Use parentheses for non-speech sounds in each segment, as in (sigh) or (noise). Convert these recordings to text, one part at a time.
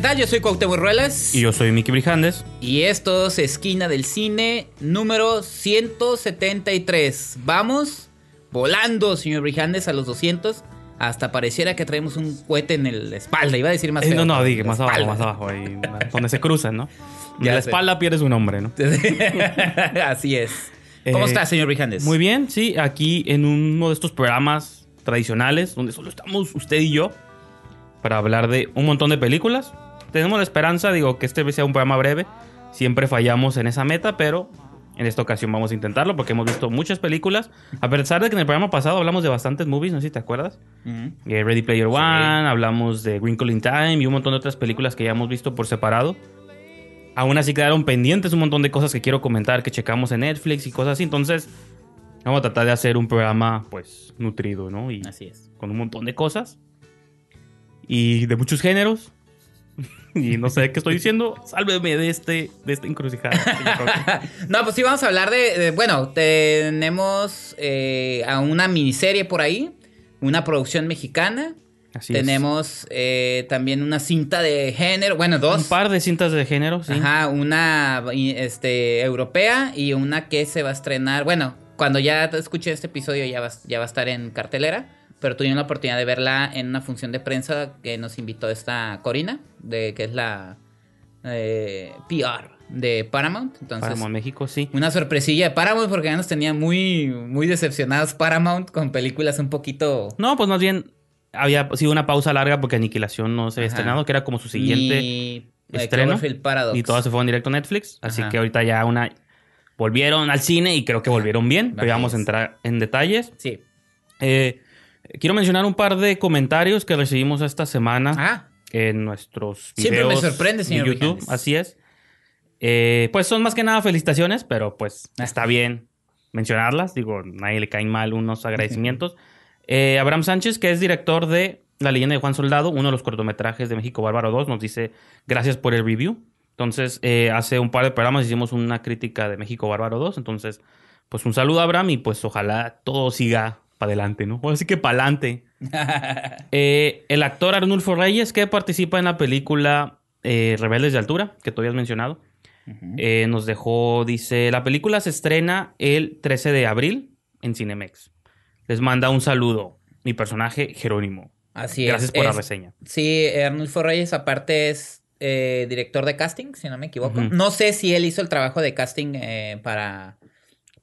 ¿qué tal? Yo soy Cuauhtémoc Ruelas. Y yo soy Miki Brijandes. Y esto es Esquina del Cine número 173. Vamos volando, señor Brijandes, a los 200. Hasta pareciera que traemos un cohete en la espalda. Iba a decir más Eh, feo, no, no, dije, más abajo, más abajo, ahí, donde se cruzan, ¿no? (laughs) Y Ya la sé. espalda pierdes un hombre, ¿no? (laughs) Así es. ¿Cómo Eh, está, señor Brijandes? Muy bien, sí, aquí en uno de estos programas tradicionales, donde solo estamos usted y yo, para hablar de un montón de películas. Tenemos la esperanza, digo, que este sea un programa breve. Siempre fallamos en esa meta, pero en esta ocasión vamos a intentarlo porque hemos visto muchas películas. A pesar de que en el programa pasado hablamos de bastantes movies, no sé si te acuerdas. Ujú. Eh, Ready Player One, hablamos de Wrinkle in Time y un montón de otras películas que ya hemos visto por separado. Aún así quedaron pendientes un montón de cosas que quiero comentar, que checamos en Netflix y cosas así. Entonces, vamos a tratar de hacer un programa, pues, nutrido, ¿no? Y Así es. con un montón de cosas. Y de muchos géneros. (laughs) y no sé qué estoy diciendo. Sálveme de este, de esta encrucijada. (laughs) No, pues sí, vamos a hablar de. de- bueno, tenemos eh, a una miniserie por ahí, una producción mexicana. Así es. tenemos eh, también una cinta de género, bueno, dos. un par de cintas de género, sí. Ajá, una este, europea y una que se va a estrenar. Bueno, cuando ya escuche este episodio ya va, ya va a estar en cartelera. Pero tuvimos la oportunidad de verla en una función de prensa que nos invitó esta Corina, de, que es la eh, PR de Paramount. Entonces, Paramount México, sí. una sorpresilla de Paramount porque ya nos tenía muy, muy decepcionados Paramount con películas un poquito... No, pues más bien había sido una pausa larga porque Aniquilación no se había Ajá. estrenado, que era como su siguiente ni, eh, estreno. Paradox. y todas se fueron directo a Netflix. Así Ajá. que ahorita ya una volvieron al cine y creo que volvieron bien. Pero ya vamos a entrar en detalles. Sí. Eh, quiero mencionar un par de comentarios que recibimos esta semana Ah, en nuestros Siempre me videos sorprende, señor de YouTube. Así es. Eh, pues son más que nada felicitaciones, pero pues Ah. está bien mencionarlas. Digo, a nadie le caen mal unos agradecimientos. (laughs) Eh, Abraham Sánchez, que es director de La leyenda de Juan Soldado, uno de los cortometrajes de México Bárbaro 2, nos dice gracias por el review. Entonces, eh, hace un par de programas hicimos una crítica de México Bárbaro 2. Entonces, pues un saludo a Abraham y pues ojalá todo siga para adelante, ¿no? Así que para adelante. (laughs) Eh, el actor Arnulfo Reyes, que participa en la película eh, Rebeldes de Altura, que tú habías mencionado, eh, nos dejó, dice, la película se estrena el 13 de abril en Cinemex. Les manda un saludo, mi personaje Jerónimo. así Gracias es. por la Es- reseña. Sí, Arnulfo Reyes aparte es director de casting, si no me equivoco. No sé si él hizo el trabajo de casting para,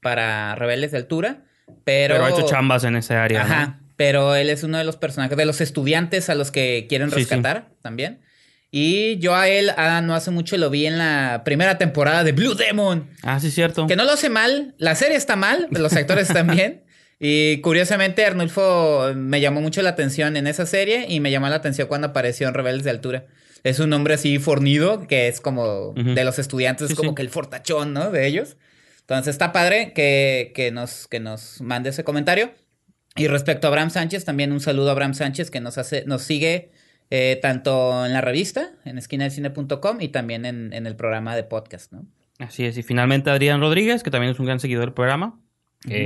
para Rebeldes de Altura, pero... Pero, ha hecho chambas en ese área. ¿no? Ajá, pero él es uno de los personajes, de los estudiantes a los que quieren Sí, sí. rescatar también. Y yo a él, ah, no hace mucho lo vi en la primera temporada de Blue Demon. Ah, sí, cierto. Que no lo hace mal, la serie está mal, los actores están bien. (laughs) Y curiosamente Arnulfo me llamó mucho la atención en esa serie y me llamó la atención cuando apareció en Rebeldes de Altura. Es un hombre así fornido, que es como de los estudiantes, Sí, es como sí. que el fortachón, ¿no? De ellos. Entonces está padre que, que, nos, que nos mande ese comentario. Y respecto a Abraham Sánchez, también un saludo a Abraham Sánchez que nos hace, nos sigue eh, tanto en la revista, en esquinadelcine.com y también en, en el programa de podcast, ¿no? Así es. Y finalmente Adrián Rodríguez, que también es un gran seguidor del programa.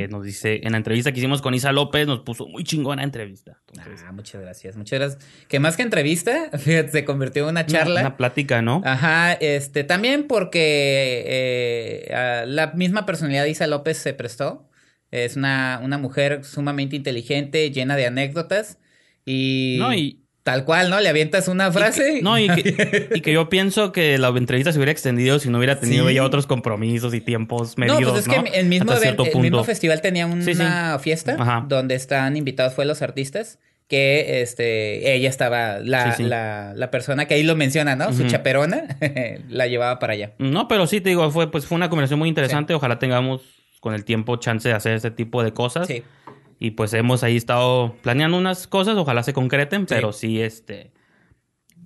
Nos dice, en la entrevista que hicimos con Isa López, nos puso muy chingona entrevista. Entonces, Ah, muchas gracias, muchas gracias. Que más que entrevista, (laughs) fíjate, se convirtió en una charla. Una, una plática, ¿no? Ajá, este, también porque eh, la misma personalidad de Isa López se prestó. Es una, una mujer sumamente inteligente, llena de anécdotas. Y, No, y- tal cual, ¿no? Le avientas una frase. No, y que, (laughs) y que yo pienso que la entrevista se hubiera extendido si no hubiera tenido Sí. ya otros compromisos y tiempos No, medidos, pues es ¿no? que el mismo, event- el mismo festival tenía una Sí, sí. fiesta Ajá. donde están invitados fue los artistas que este ella estaba la. La, la persona que ahí lo menciona, ¿no? Su chaperona (laughs) la llevaba para allá. No, pero sí, te digo, fue, pues, fue una conversación muy interesante. Ojalá tengamos con el tiempo chance de hacer este tipo de cosas. Sí. Y pues hemos ahí estado planeando unas cosas, ojalá se concreten, pero sí, este...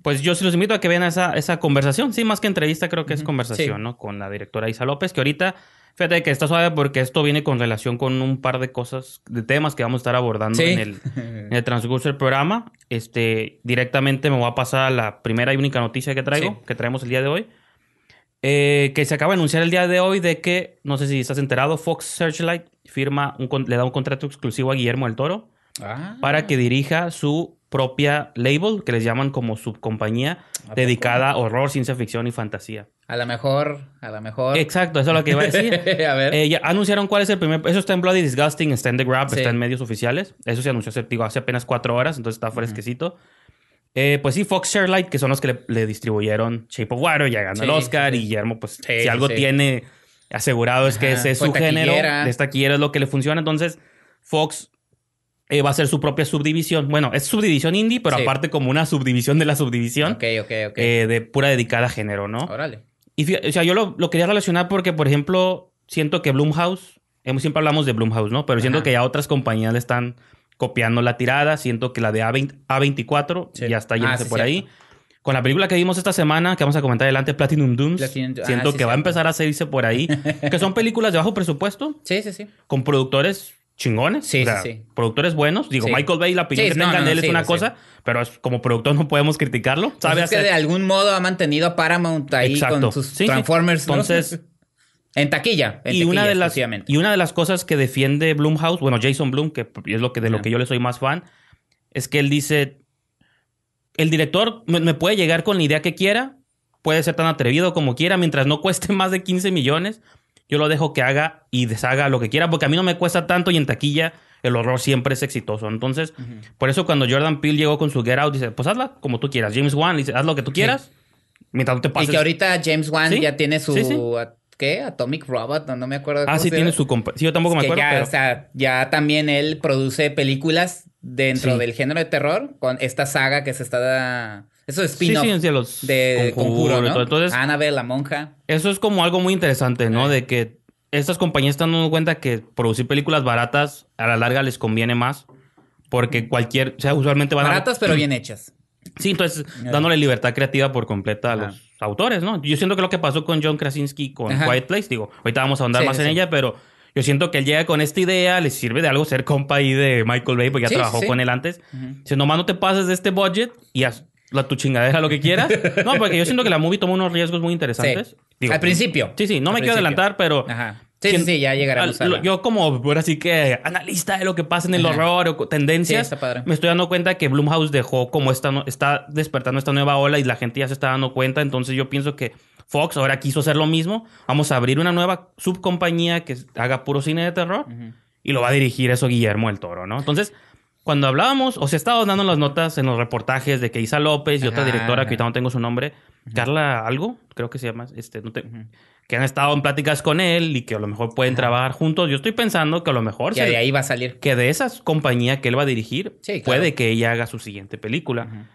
Pues yo sí los invito a que vean esa, esa conversación. Sí, más que entrevista, creo que es conversación, sí. ¿no? Con la directora Isa López, que ahorita, fíjate que está suave porque esto viene con relación con un par de cosas, de temas que vamos a estar abordando Sí. en, el, (laughs) en el transcurso del programa. Este, directamente me voy a pasar a la primera y única noticia que traigo, que traemos el día de hoy. Eh, que se acaba de anunciar el día de hoy de que, no sé si estás enterado, Fox Searchlight firma un, le da un contrato exclusivo a Guillermo del Toro Ah. para que dirija su propia label, que les llaman como subcompañía, ¿A dedicada a horror, ciencia ficción y fantasía. A lo mejor, a lo mejor. Exacto, eso es lo que iba a decir. (laughs) a ver. Eh, ya anunciaron cuál es el primer. Eso está en Bloody Disgusting, está en The Grab, Sí. está en medios oficiales. Eso se anunció hace, digo, hace apenas cuatro horas, entonces está fresquecito. Eh, pues sí, Fox Sharelight, que son los que le, le distribuyeron Shape of Water, ya ganó el Sí, Oscar. sí. Y Guillermo, pues si algo tiene asegurado es que ese es su género. De esta taquillera es lo que le funciona. Entonces, Fox eh, va a ser su propia subdivisión. Bueno, es subdivisión indie, pero Sí. aparte como una subdivisión de la subdivisión. ok, ok, ok. eh, de pura dedicada a género, ¿no? Órale. Y o sea, yo lo, lo quería relacionar porque, por ejemplo, siento que Blumhouse, hemos, siempre hablamos de Blumhouse, ¿no? Pero siento Ajá. que ya otras compañías le están copiando la tirada. Siento que la de A20 A24 Sí. ya está Ah, yéndose sí, por cierto. ahí. Con la película que vimos esta semana, que vamos a comentar adelante, Platinum ah, siento sí, que va a empezar a seguirse por ahí. (laughs) que son películas de bajo presupuesto, Sí, sí, sí. con productores chingones. Sí, o sea, sí, sí. Productores buenos. Digo, Sí. Michael Bay, la opinión Sí, que no, tengan no, de él es una cosa, pero como productor no podemos criticarlo. Pues Sabe es que de algún modo ha mantenido a Paramount ahí Exacto. con sus. Transformers. ¿no? Entonces- (laughs) en taquilla. En y una taquilla de las y una de las cosas que defiende Blumhouse, bueno, Jason Blum, que es lo que de lo que yo le soy más fan, es que él dice el director me, me puede llegar con la idea que quiera, puede ser tan atrevido como quiera, mientras no cueste (laughs) más de 15 millones, yo lo dejo que haga y deshaga lo que quiera, porque a mí no me cuesta tanto y en taquilla el horror siempre es exitoso. Entonces, por eso cuando Jordan Peele llegó con su Get Out, dice, pues hazla como tú quieras. James Wan dice, haz lo que tú quieras, mientras no te Y pases. que ahorita James Wan Sí, ya tiene su... sí, ¿Qué? Atomic Robot, no, no me acuerdo. Ah, sí, tiene su... compa- Sí, yo tampoco me que acuerdo, ya, pero... o sea, ya también él produce películas dentro Sí. del género de terror con esta saga que se está... Eso es spin-off sí, sí, los de Conjuro, y ¿no? Entonces, Annabelle, la monja. eso es como algo muy interesante, ¿no? De que estas compañías están dando cuenta que producir películas baratas a la larga les conviene más. Porque cualquier, o sea, usualmente van Baratas, pero bien hechas. Sí, entonces, dándole libertad creativa por completa a los autores, ¿no? Yo siento que lo que pasó con John Krasinski con Ajá. Quiet Place, digo, ahorita vamos a ahondar Sí, más sí, en ella, pero yo siento que él llega con esta idea, le sirve de algo ser compa ahí de Michael Bay, porque ya Sí, trabajó con él antes. Ujú. Dice, nomás no te pases de este budget y haz la, tu chingadera lo que quieras. (laughs) No, porque yo siento que la movie tomó unos riesgos muy interesantes. Digo, Al principio. Sí, sí, no Al me quiero principio. adelantar, pero... Ajá. Sí, quien- sí, sí, ya llegaremos a al- la- Yo como, ahora sí que analista de lo que pasa en el Ajá. horror o tendencias, Sí, me estoy dando cuenta que Blumhouse dejó como esta, está despertando esta nueva ola y la gente ya se está dando cuenta. Entonces yo pienso que Fox ahora quiso hacer lo mismo. Vamos a abrir una nueva subcompañía que haga puro cine de terror y lo va a dirigir eso Guillermo el Toro, ¿no? Entonces, cuando hablábamos, o se estaba dando las notas en los reportajes de que Isa López y otra directora, que ahorita no tengo su nombre, Carla algo, creo que se llama, este, no te-. Que han estado en pláticas con él y que a lo mejor pueden trabajar juntos. Yo estoy pensando que a lo mejor Que se- de ahí va a salir. que de esa compañía que él va a dirigir, Sí, claro. puede que ella haga su siguiente película.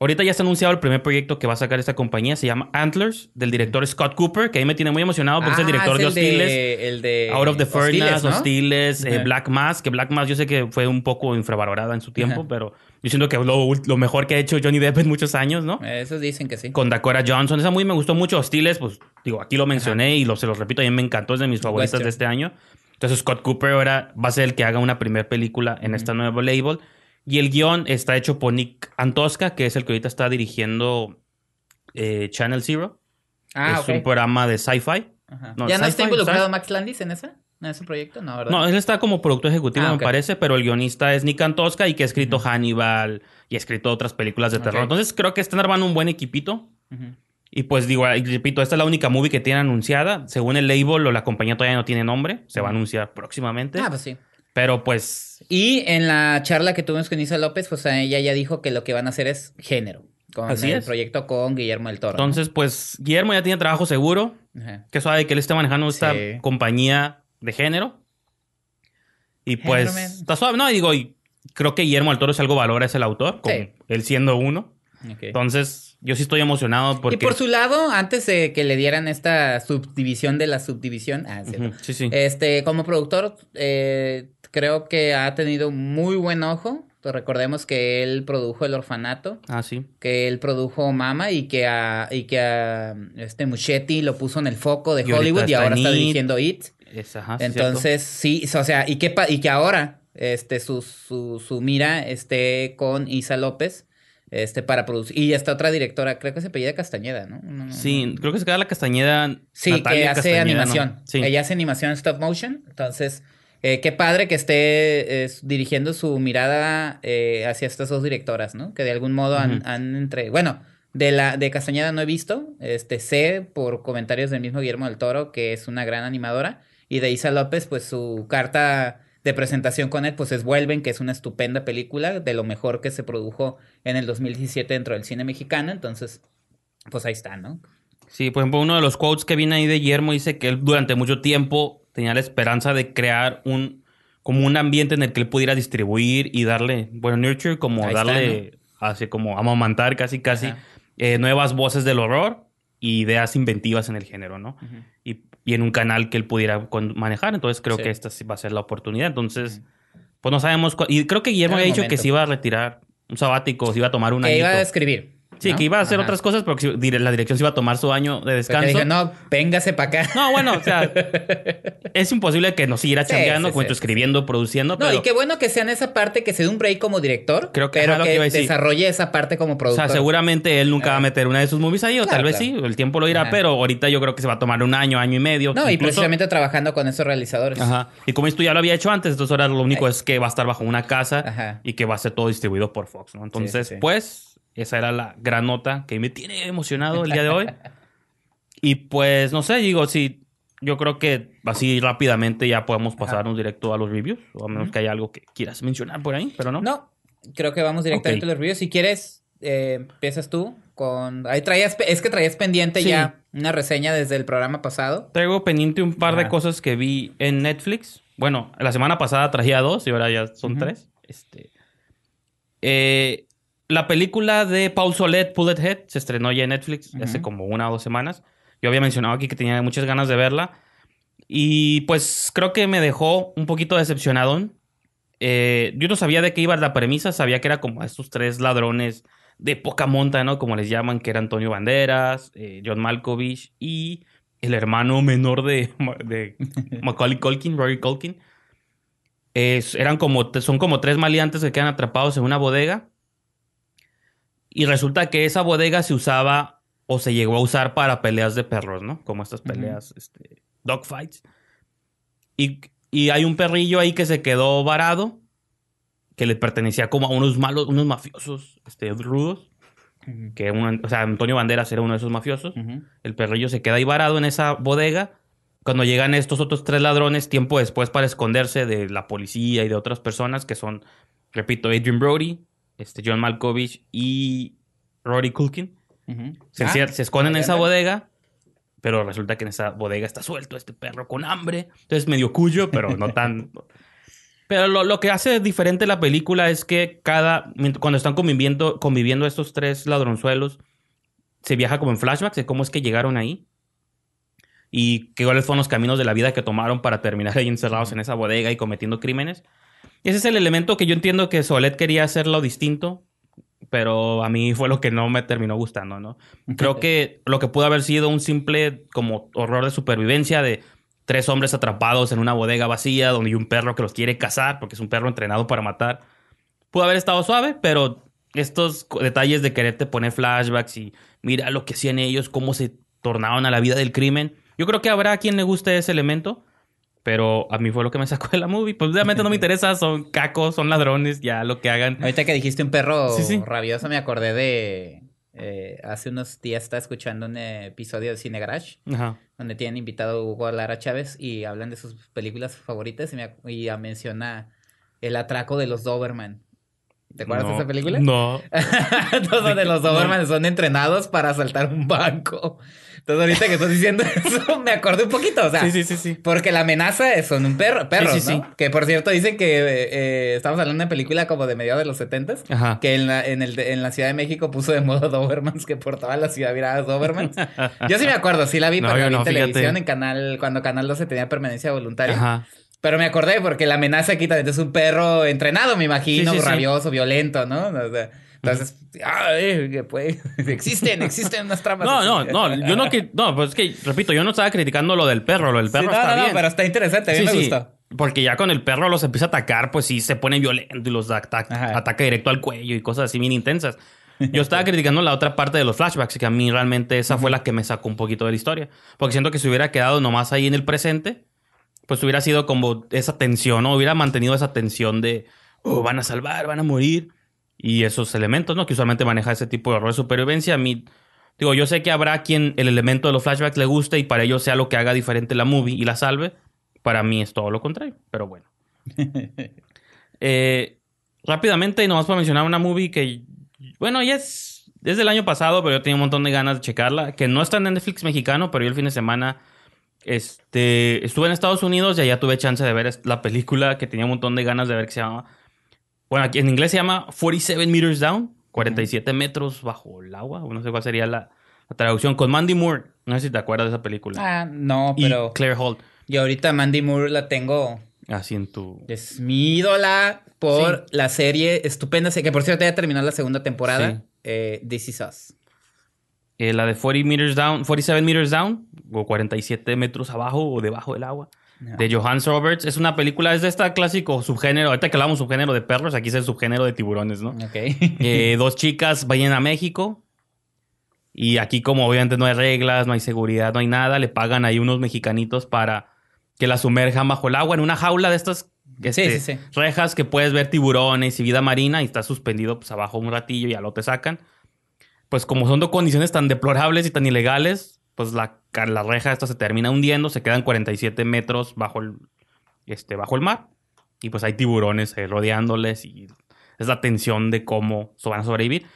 Ahorita ya se ha anunciado el primer proyecto que va a sacar esta compañía, se llama Antlers, del director Scott Cooper, que ahí me tiene muy emocionado porque es el Ah, director de el Hostiles. el de Out of the Hostiles, Furnace, ¿no? Hostiles, eh. Black Mass, que Black Mass yo sé que fue un poco infravalorada en su tiempo, Ajá. pero yo siento que lo, lo mejor que ha hecho Johnny Depp en muchos años, ¿no? Esos dicen que sí. Con Dakota Johnson, esa muy me gustó mucho. Hostiles, pues digo, aquí lo mencioné y lo, se los repito, a mí me encantó, es de mis favoritas Western. de este año. Entonces Scott Cooper ahora va a ser el que haga una primera película en esta nueva label. Y el guion está hecho por Nick Antosca, que es el que ahorita está dirigiendo eh, Channel Zero. Ah, es un programa de sci-fi. No, ¿Ya no está involucrado Max Landis en esa? En ese proyecto? No, ¿verdad? No, él está como productor ejecutivo, Ah, me parece, pero el guionista es Nick Antosca y que ha escrito Hannibal y ha escrito otras películas de terror. Entonces creo que están armando un buen equipito. Y pues digo, repito, esta es la única movie que tiene anunciada. Según el label o la compañía todavía no tiene nombre. Se va a anunciar próximamente. Ah, pues sí. Pero pues Y en la charla que tuvimos con Isa López, pues ella ya dijo que lo que van a hacer es género. Con Así el es. proyecto con Guillermo del Toro. ¿no? entonces pues Guillermo ya tiene trabajo seguro. Ajá. Que suave que él esté manejando esta Sí. compañía de género. Y pues Género, está suave. No, y digo, y creo que Guillermo del Toro es algo valora es el autor, Sí. él siendo uno. Entonces, yo sí estoy emocionado porque... Y por su lado, antes de que le dieran esta subdivisión de la subdivisión, ah, cierto. Ujú, Sí, sí. Este, como productor, eh, creo que ha tenido muy buen ojo. Recordemos que él produjo El Orfanato, Ah, sí. que él produjo Mama y que a, y que a este Muschetti lo puso en el foco de Y ahorita Hollywood y está ahora en está It. dirigiendo It. Es, ajá, sí, Entonces, sí, o sea, y que, y que ahora este, su, su, su mira esté con Isa López este, para producir. Y esta otra directora, creo que se apellida Castañeda, ¿no? No, no, cierto. Sí, no. creo que se queda la Castañeda. Sí, Natalia que hace Castañeda, animación. Ella hace animación stop motion. Entonces, eh, qué padre que esté eh, dirigiendo su mirada eh, hacia estas dos directoras, ¿no? Que de algún modo han, han entre. Bueno, de la de Castañeda no he visto. Este, sé por comentarios del mismo Guillermo del Toro que es una gran animadora. Y de Isa López, pues su carta de presentación con él, pues es Vuelven, que es una estupenda película, de lo mejor que se produjo en el 2017 dentro del cine mexicano. Entonces, pues ahí está, ¿no? Sí, por ejemplo, uno de los quotes que viene ahí de Guillermo dice que él durante mucho tiempo tenía la esperanza de crear un como un ambiente en el que él pudiera distribuir y darle, bueno, nurture, como Ahí está, darle, así como amamantar casi casi eh, nuevas voces del horror y ideas inventivas en el género, ¿no? Y, y en un canal que él pudiera manejar. Entonces creo Sí. que esta sí va a ser la oportunidad. Entonces, pues no sabemos. Y creo que Guillermo había dicho que se iba a retirar un sabático, se iba a tomar un que año. iba a escribir. Sí, ¿no? que iba a hacer Ajá. otras cosas, pero que la dirección se iba a tomar su año de descanso. dijo, no, véngase para acá. No, bueno, o sea, (laughs) es imposible que nos siguiera chambeando, sí, como sí, sí, escribiendo, produciendo, No, pero y qué bueno que sea en esa parte que se dé un break como director, Creo que- pero que que iba a decir. desarrolle esa parte como o productor. sea, seguramente él nunca va a Ajá. meter una de sus movies ahí, o Claro, tal vez claro. sí, el tiempo lo dirá, Ajá. pero ahorita yo creo que se va a tomar un año, año y medio. No, y precisamente trabajando con esos realizadores. Ajá. Y como esto ya lo había hecho antes, entonces ahora lo único es que va a estar bajo una casa y que va a ser todo distribuido por Fox, ¿no? Entonces, pues, esa era la gran nota que me tiene emocionado el día de hoy. (laughs) y pues, no sé, digo, sí, yo creo que así rápidamente ya podemos pasarnos directo a los reviews, o a menos que haya algo que quieras mencionar por ahí, pero no. No, creo que vamos directamente Ok. a los reviews. Si quieres, eh, empiezas tú con... Ahí traías, es que traías pendiente Sí. ya una reseña desde el programa pasado. Traigo pendiente un par de cosas que vi en Netflix. Bueno, la semana pasada traía dos y ahora ya son tres. Este, eh, la película de Paul Solet, Bullet Head, se estrenó ya en Netflix hace como una o dos semanas. Yo había mencionado aquí que tenía muchas ganas de verla. Y pues creo que me dejó un poquito decepcionado. Eh, yo no sabía de qué iba la premisa, sabía que era como estos tres ladrones de poca monta, ¿no? Como les llaman, que era Antonio Banderas, eh, John Malkovich y el hermano menor de, (laughs) de Macaulay Culkin, Rory Culkin. Es- eran como, son como tres maleantes que quedan atrapados en una bodega. Y resulta que esa bodega se usaba o se llegó a usar para peleas de perros, ¿no? Como estas peleas, este, dogfights. Y, y hay un perrillo ahí que se quedó varado, que le pertenecía como a unos malos, unos mafiosos, este, rudos. Que un- o sea, Antonio Banderas era uno de esos mafiosos. El perrillo se queda ahí varado en esa bodega. Cuando llegan estos otros tres ladrones, tiempo después para esconderse de la policía y de otras personas, que son, repito, Adrian Brody, este John Malkovich y Rory Culkin. Se, Ah, encierran- se esconden en esa bodega, pero resulta que en esa bodega está suelto este perro con hambre. Entonces medio cuyo, pero no tan... (laughs) Pero lo, lo que hace diferente la película es que cada... Cuando están conviviendo, conviviendo estos tres ladronzuelos, se viaja como en flashbacks de cómo es que llegaron ahí. Y qué cuáles fueron los caminos de la vida que tomaron para terminar ahí encerrados en esa bodega y cometiendo crímenes. Ese es el elemento que yo entiendo que Solet quería hacerlo distinto, pero a mí fue lo que no me terminó gustando, ¿no? Creo que lo que pudo haber sido un simple como horror de supervivencia de tres hombres atrapados en una bodega vacía donde hay un perro que los quiere cazar porque es un perro entrenado para matar. Pudo haber estado suave, pero estos detalles de quererte poner flashbacks y mira lo que hacían ellos, cómo se tornaron a la vida del crimen. Yo creo que habrá a quien le guste ese elemento, Pero a mí fue lo que me sacó de la movie. Pues obviamente no me interesa, son cacos, son ladrones, ya lo que hagan. Ahorita que dijiste un perro Sí, sí. rabioso, me acordé de. eh, hace unos días estaba escuchando un episodio de Cine Garage Ajá. donde tienen invitado a Hugo Lara Chávez y hablan de sus películas favoritas y, me, y menciona El atraco de los Doberman. ¿Te acuerdas de esa película? No. (laughs) Entonces, donde los Doberman son entrenados para asaltar un banco. Entonces, ahorita que estás diciendo (laughs) eso, me acordé un poquito. O sea, Sí, sí, sí, sí. porque la amenaza es- son un perro, perros, Sí, sí, ¿no? Que por cierto dicen que eh, estamos hablando de una película como de mediados de los setentas. Ajá. Que en la, en, el, en la Ciudad de México puso de moda (laughs) Dobermans, que por toda la ciudad había Dobermans. Yo sí me acuerdo, sí la vi, (laughs) No, pero no, en televisión fíjate. en canal, cuando Canal 12 tenía permanencia voluntaria. Ajá. Pero me acordé porque la amenaza aquí también es un perro entrenado, me imagino, Sí, sí, sí. rabioso, violento, ¿no? O sea, entonces, ay, que puede- (laughs) existen, existen unas tramas. No, no, no, yo no que, no, pues es que, repito, yo no estaba criticando lo del perro, lo del Sí, perro no, está no, no, bien. pero está interesante, a mí Sí, me sí, gustó. Porque ya con el perro los empieza a atacar, pues sí se pone violento y los ata- Ajá. ataca directo al cuello y cosas así bien intensas. Yo estaba (laughs) criticando la otra parte de los flashbacks, que a mí realmente esa fue la que me sacó un poquito de la historia. Porque siento que si hubiera quedado nomás ahí en el presente, pues hubiera sido como esa tensión, ¿no? Hubiera mantenido esa tensión de, oh, van a salvar, van a morir. Y esos elementos, ¿no? Que usualmente maneja ese tipo de horror de supervivencia. A mí, digo, yo sé que habrá quien el elemento de los flashbacks le guste y para ellos sea lo que haga diferente la movie y la salve. Para mí es todo lo contrario, pero bueno. (laughs) Eh, rápidamente, nomás para mencionar una movie que, bueno, ya es, es del año pasado, pero yo tenía un montón de ganas de checarla, que no está en Netflix mexicano, pero yo el fin de semana este, estuve en Estados Unidos y allá tuve chance de ver la película que tenía un montón de ganas de ver que se llama, bueno, aquí en inglés se llama 47 Meters Down, 47 metros bajo el agua, no sé cuál sería la, la traducción, con Mandy Moore, no sé si te acuerdas de esa película. Ah, no, y pero Claire Holt, yo ahorita Mandy Moore la tengo. así en tu... Es mi ídola por Sí. la serie estupenda, que por cierto ya terminó la segunda temporada. Sí. Eh, This Is Us. Eh, la de 40 meters down, 47 meters down, o 47 metros abajo o debajo del agua, de Johannes Roberts. Es una película, es de esta clásico subgénero. Ahorita que hablamos subgénero de perros, aquí es el subgénero de tiburones, ¿no? Ok. Eh, (laughs) dos chicas vayan a México. Y aquí, como obviamente no hay reglas, no hay seguridad, no hay nada, le pagan ahí unos mexicanitos para que la sumerjan bajo el agua en una jaula de estas este, sí, sí. rejas que puedes ver tiburones y vida marina y está suspendido pues abajo un ratillo y ya lo te sacan. Pues como son de condiciones tan deplorables y tan ilegales, pues la, la reja esta se termina hundiendo, se quedan 47 metros bajo el, este, bajo el mar y pues hay tiburones eh, rodeándoles y es la tensión de cómo van a sobrevivir.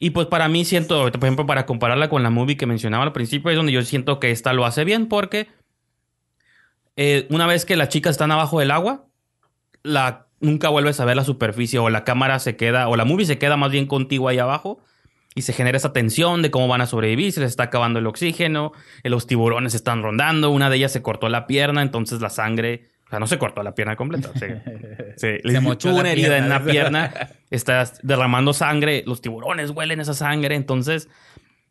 Y pues para mí siento, por ejemplo, para compararla con la movie que mencionaba al principio, es donde yo siento que esta lo hace bien porque eh, una vez que las chicas están abajo del agua, la, nunca vuelves a ver la superficie o la cámara se queda, o la movie se queda más bien contigo ahí abajo y se genera esa tensión de cómo van a sobrevivir, se les está acabando el oxígeno, eh, los tiburones están rondando, una de ellas se cortó la pierna, entonces la sangre, o sea, no se cortó la pierna completa, se, (laughs) se, Se mochó una herida en la pierna, (laughs) está derramando sangre, los tiburones huelen esa sangre, entonces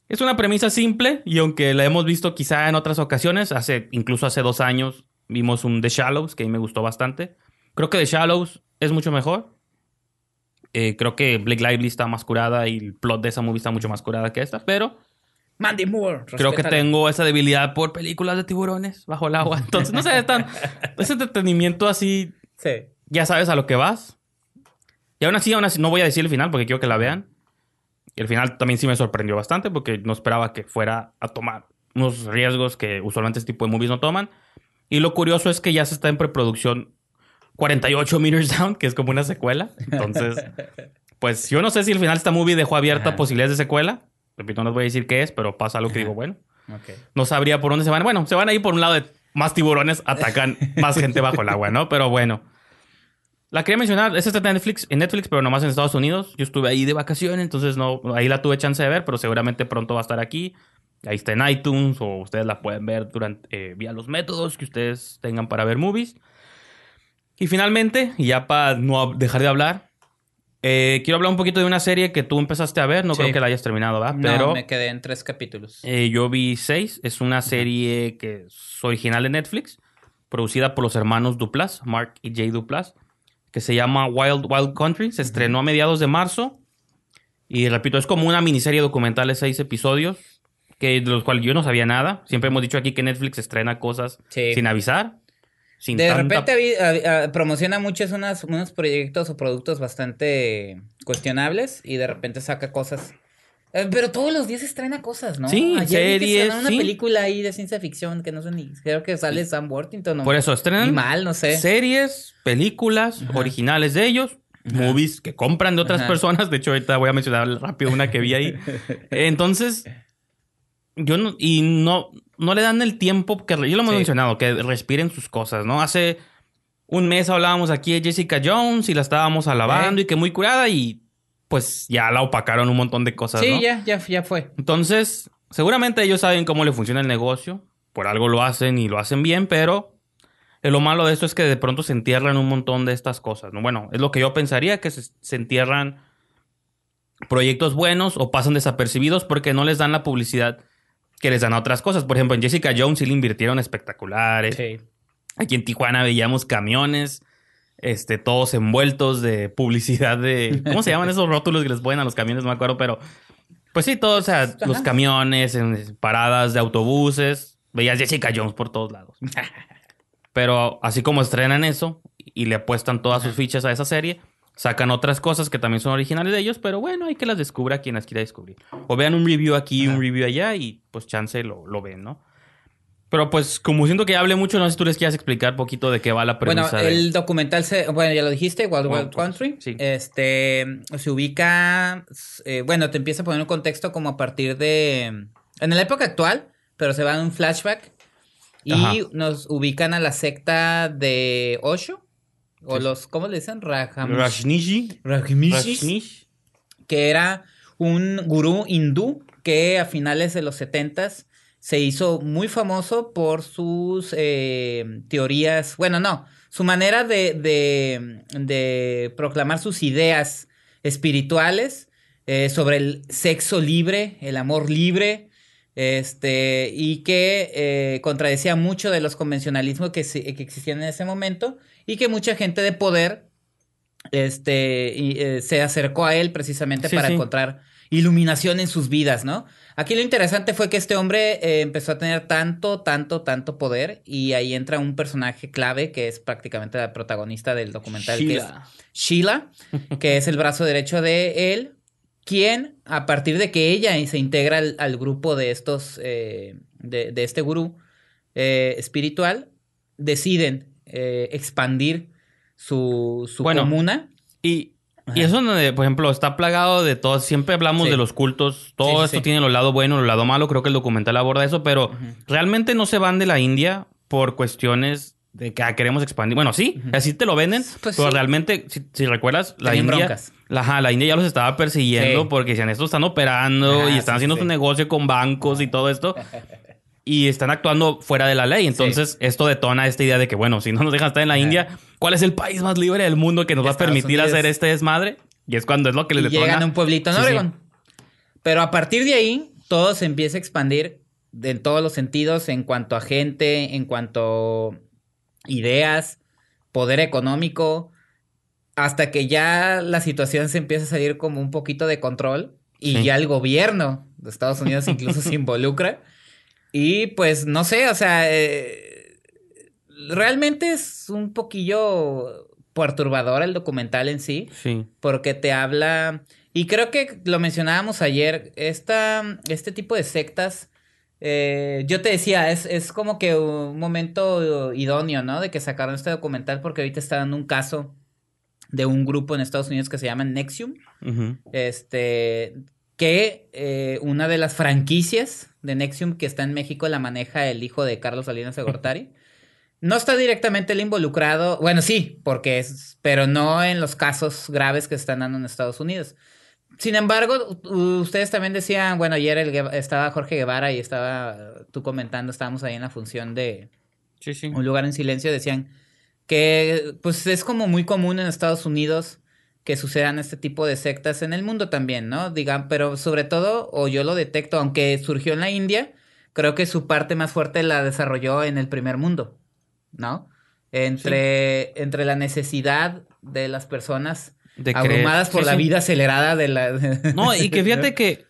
es una premisa simple y aunque la hemos visto quizá en otras ocasiones, hace incluso hace dos años vimos un The Shallows que a mí me gustó bastante. Creo que The Shallows es mucho mejor. Eh, creo que Blake Lively está más curada y el plot de esa movie está mucho más curada que esta, pero Mandy Moore. creo que tengo esa debilidad por películas de tiburones bajo el agua. Entonces, no sé, es tan, (laughs) ese entretenimiento así, Sí. ya sabes a lo que vas. Y aún así, aún así, no voy a decir el final porque quiero que la vean. Y el final también sí me sorprendió bastante porque no esperaba que fuera a tomar unos riesgos que usualmente este tipo de movies no toman. Y lo curioso es que ya se está en preproducción 48 Meters Down, que es como una secuela. Entonces, (laughs) pues yo no sé si al final esta movie dejó abierta Ajá. posibilidades de secuela. Repito, no les voy a decir qué es, pero pasa algo que digo, bueno, Ok. no sabría por dónde se van. Bueno, se van a ir por un lado de más tiburones, atacan (laughs) más gente bajo el agua, ¿no? Pero bueno. La quería mencionar, esta está en Netflix, en Netflix, pero nomás en Estados Unidos. Yo estuve ahí de vacaciones, entonces no, ahí la tuve chance de ver, pero seguramente pronto va a estar aquí. Ahí está en iTunes o ustedes la pueden ver durante, eh, vía los métodos que ustedes tengan para ver movies. Y finalmente, ya para no dejar de hablar, eh, quiero hablar un poquito de una serie que tú empezaste a ver. No Sí. creo que la hayas terminado, ¿verdad? No, Pero me quedé en tres capítulos. eh, yo vi seis. Es una serie que es original de Netflix, producida por los hermanos Duplas, Mark y Jay Duplas, que se llama Wild Wild Country. Se estrenó a mediados de marzo. Y repito, es como una miniserie documental de seis episodios, que de los cuales yo no sabía nada. Siempre hemos dicho aquí que Netflix estrena cosas Sí. sin avisar. Sin de tanta- repente a- a- promociona muchos unas- unos proyectos o productos bastante cuestionables y de repente saca cosas. Eh, pero todos los días estrena cosas, ¿no? Sí, Ayer que series, una sí. película ahí de ciencia ficción que no sé ni. Creo que sale Sam Worthington. ¿no? Por eso estrenan Ni mal, no sé. series, películas originales de ellos, movies que compran de otras Ajá. personas. De hecho, ahorita voy a mencionar rápido una que vi ahí. (laughs) Entonces, yo no, y no, no le dan el tiempo que, yo lo hemos Sí. mencionado, que respiren sus cosas, ¿no? Hace un mes hablábamos aquí de Jessica Jones y la estábamos alabando ¿Eh? y que muy curada y pues ya la opacaron un montón de cosas, Sí, ¿no? ya, ya, ya fue. Entonces, seguramente ellos saben cómo le funciona el negocio. Por algo lo hacen y lo hacen bien, pero eh, lo malo de esto es que de pronto se entierran un montón de estas cosas. ¿no? Bueno, es lo que yo pensaría, que se, se entierran proyectos buenos o pasan desapercibidos porque no les dan la publicidad que les dan a otras cosas. Por ejemplo, en Jessica Jones sí le invirtieron espectaculares. Sí. Aquí en Tijuana veíamos camiones, este, todos envueltos de publicidad de. ¿Cómo se llaman esos rótulos que les ponen a los camiones? No me acuerdo, pero. Pues sí, todos, o sea, los camiones, en paradas de autobuses. Veías Jessica Jones por todos lados. (laughs) Pero así como estrenan eso y le apuestan todas sus fichas a esa serie, sacan otras cosas que también son originales de ellos, pero bueno, hay que las descubra quien las quiera descubrir. O vean un review aquí, un review allá y pues chance lo, lo ven, ¿no? Pero pues como siento que hable mucho, no sé si tú les quieras explicar poquito de qué va la Bueno, premisa. de- el documental se, bueno, ya lo dijiste, Wild Wild Wild Country. Country, sí. Este se ubica, eh, bueno, te empieza a poner un contexto como a partir de en la época actual, pero se va en un flashback y Ajá. nos ubican a la secta de Osho o los ¿cómo le dicen? Rajneeshis, Rajneesh. que era un gurú hindú que a finales de los setentas se hizo muy famoso por sus eh, teorías, bueno, no, su manera de, de, de proclamar sus ideas espirituales eh, sobre el sexo libre, el amor libre, este, y que eh, contradecía mucho de los convencionalismos que, que existían en ese momento y que mucha gente de poder este, y, eh, se acercó a él precisamente Sí, para sí. encontrar iluminación en sus vidas, ¿no? Aquí lo interesante fue que este hombre eh, empezó a tener tanto, tanto, tanto poder y ahí entra un personaje clave que es prácticamente la protagonista del documental, que es Sheila. Sheila, que es el brazo derecho de él, quien a partir de que ella se integra al, al grupo de estos, eh, de, de este gurú eh, espiritual, deciden eh, expandir su, su Bueno, comuna. Y, y eso donde, por ejemplo, está plagado de todo. Siempre hablamos Sí. de los cultos. Todo Sí, esto sí. tiene lo lado bueno, lo lado malo. Creo que el documental aborda eso, pero realmente no se van de la India por cuestiones de que ah, queremos expandir. Bueno, sí, así te lo venden, Pues pero sí. realmente, si, si recuerdas, la Tenían India, broncas. la, ajá, la India ya los estaba persiguiendo Sí. porque decían, estos están operando Ajá, y están sí, haciendo su negocio con bancos y todo esto. (laughs) Y están actuando fuera de la ley. Entonces, esto detona esta idea de que, bueno, si no nos dejan estar en la. India, ¿cuál es el país más libre del mundo que nos va a permitir Unidos. hacer este desmadre? Y es cuando es lo que les y detona. llegan a un pueblito en Sí. Oregon. Pero a partir de ahí, todo se empieza a expandir en todos los sentidos, en cuanto a gente, en cuanto a ideas, poder económico, hasta que ya la situación se empieza a salir como un poquito de control y ya el gobierno de Estados Unidos (laughs) incluso se involucra. Y pues no sé, o sea, eh, realmente es un poquillo perturbador el documental en sí Sí. porque te habla y creo que lo mencionábamos ayer esta este tipo de sectas eh, yo te decía es, es como que un momento idóneo no de que sacaron este documental porque ahorita está dando un caso de un grupo en Estados Unidos que se llama Nexium. Este que eh, una de las franquicias de Nexium que está en México la maneja el hijo de Carlos Salinas (laughs) de Gortari. No está directamente él involucrado, bueno, sí, porque es, pero no en los casos graves que están dando en Estados Unidos. Sin embargo, ustedes también decían, bueno, ayer el estaba Jorge Guevara y estaba tú comentando, estábamos ahí en la función de, Sí, sí. un lugar en silencio, decían que pues es como muy común en Estados Unidos que sucedan este tipo de sectas en el mundo también, ¿no? Digan, pero sobre todo, o yo lo detecto, aunque surgió en la India, creo que su parte más fuerte la desarrolló en el primer mundo, ¿no? Entre, entre la necesidad de las personas De creer. abrumadas por Sí, la sí. vida acelerada de la... (laughs) No, y que fíjate que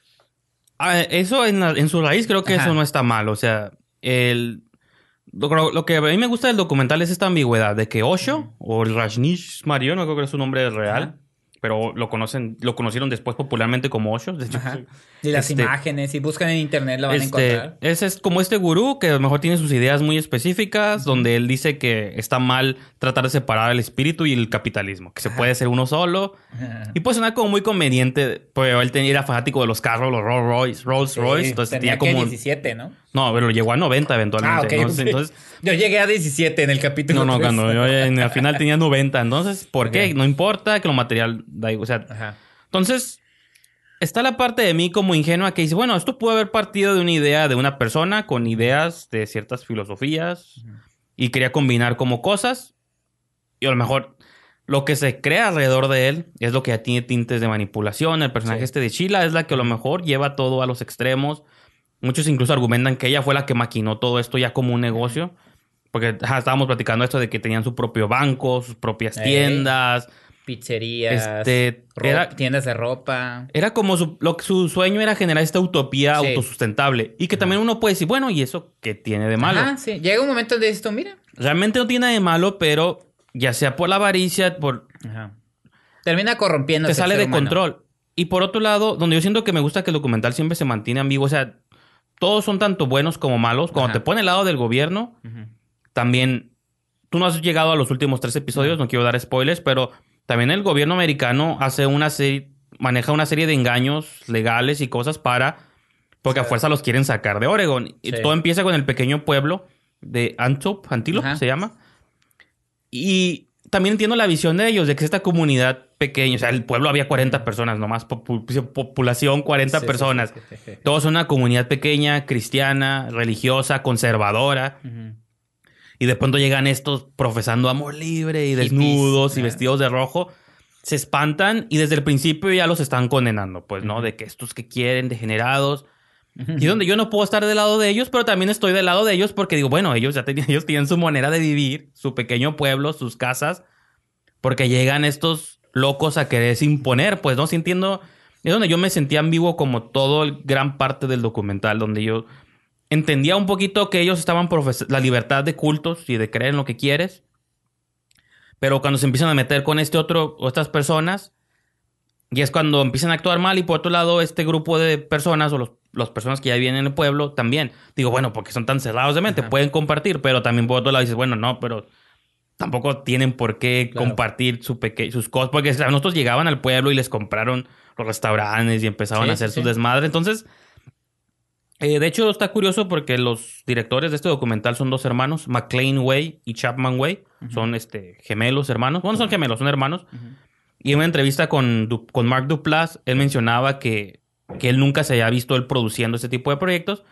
ah, eso en, la- en su raíz creo que Ajá. eso no está mal. O sea, el Lo, que a mí me gusta del documental es esta ambigüedad de que Osho, o el Rajneesh Marion, no creo que es su nombre real. Pero lo conocen, lo conocieron después popularmente como Osho. De hecho, Ajá. Y las Este- imágenes, si buscan en internet lo van a Este, encontrar. ese es como este gurú que a lo mejor tiene sus ideas muy específicas, donde él dice que está mal tratar de separar el espíritu y el capitalismo, que se puede ser uno solo. Y puede sonar como muy conveniente, pero él tenía, era fanático de los carros, los Rolls Royce, Rolls Sí, Royce, entonces tenía como... 17, ¿no? No, pero llegó a 90 eventualmente. Ah, ok. Entonces, (laughs) yo llegué a 17 en el capítulo. no, no, tres. cuando yo en la (laughs) final tenía 90. Entonces, ¿por qué? No importa que lo material da igual. O sea, Ajá. entonces, está la parte de mí como ingenua que dice, bueno, esto puede haber partido de una idea de una persona con ideas de ciertas filosofías y quería combinar como cosas. Y a lo mejor lo que se crea alrededor de él es lo que ya tiene tintes de manipulación. El personaje Sí. este de Sheila es la que a lo mejor lleva todo a los extremos. Muchos incluso argumentan que ella fue la que maquinó todo esto ya como un negocio. Porque ajá, estábamos platicando esto de que tenían su propio banco, sus propias tiendas. Pizzerías, Este, era- tiendas de ropa. Era como su, lo su sueño era generar esta utopía Sí. autosustentable. Y que también uno puede decir, bueno, ¿y eso qué tiene de malo? Ajá, sí. Llega un momento donde dices tú, mira. Realmente no tiene nada de malo, pero ya sea por la avaricia, por Ajá. Termina corrompiendo. te sale de control. Y por otro lado, donde yo siento que me gusta que el documental siempre se mantiene ambiguo, o sea, todos son tanto buenos como malos. Cuando Ajá. te pone al lado del gobierno, también tú no has llegado a los últimos tres episodios, no quiero dar spoilers, pero también el gobierno americano hace una serie, maneja una serie de engaños legales y cosas para, porque a fuerza los quieren sacar de Oregon. Y todo empieza con el pequeño pueblo de Antop, Antelope se llama. Y también entiendo la visión de ellos, de que esta comunidad pequeña, o sea, el pueblo había 40 personas nomás, populación 40 Sí, sí, personas. sí, sí. Todos son una comunidad pequeña, cristiana, religiosa, conservadora. Y de pronto llegan estos profesando amor libre y desnudos y vestidos de rojo. Se espantan y desde el principio ya los están condenando, pues, ¿no? De que estos que quieren, degenerados. Y donde yo no puedo estar del lado de ellos, pero también estoy del lado de ellos porque digo, bueno, ellos ya tenían, (laughs) ellos tienen su manera de vivir, su pequeño pueblo, sus casas, porque llegan estos locos a quererse imponer, pues, ¿no? Sintiendo, es donde yo me sentía ambiguo como todo el gran parte del documental, donde yo entendía un poquito que ellos estaban la libertad de cultos y de creer en lo que quieres, pero cuando se empiezan a meter con este otro, o estas personas, y es cuando empiezan a actuar mal y por otro lado este grupo de personas o los, las personas que ya viven en el pueblo también. Digo, bueno, porque son tan cerrados de mente, Ajá. pueden compartir, pero también por otro lado dices, bueno, no, pero tampoco tienen por qué Claro. compartir su peque sus cosas, porque a nosotros llegaban al pueblo y les compraron los restaurantes y empezaban Sí, a hacer sí, su sí. desmadre. Entonces, eh, de hecho está curioso porque los directores de este documental son dos hermanos, McLean Way y Chapman Way. Son este, gemelos hermanos. Bueno, son gemelos, son hermanos. Y en una entrevista con, Du- con Mark Duplass, él mencionaba que, que él nunca se había visto él produciendo este tipo de proyectos.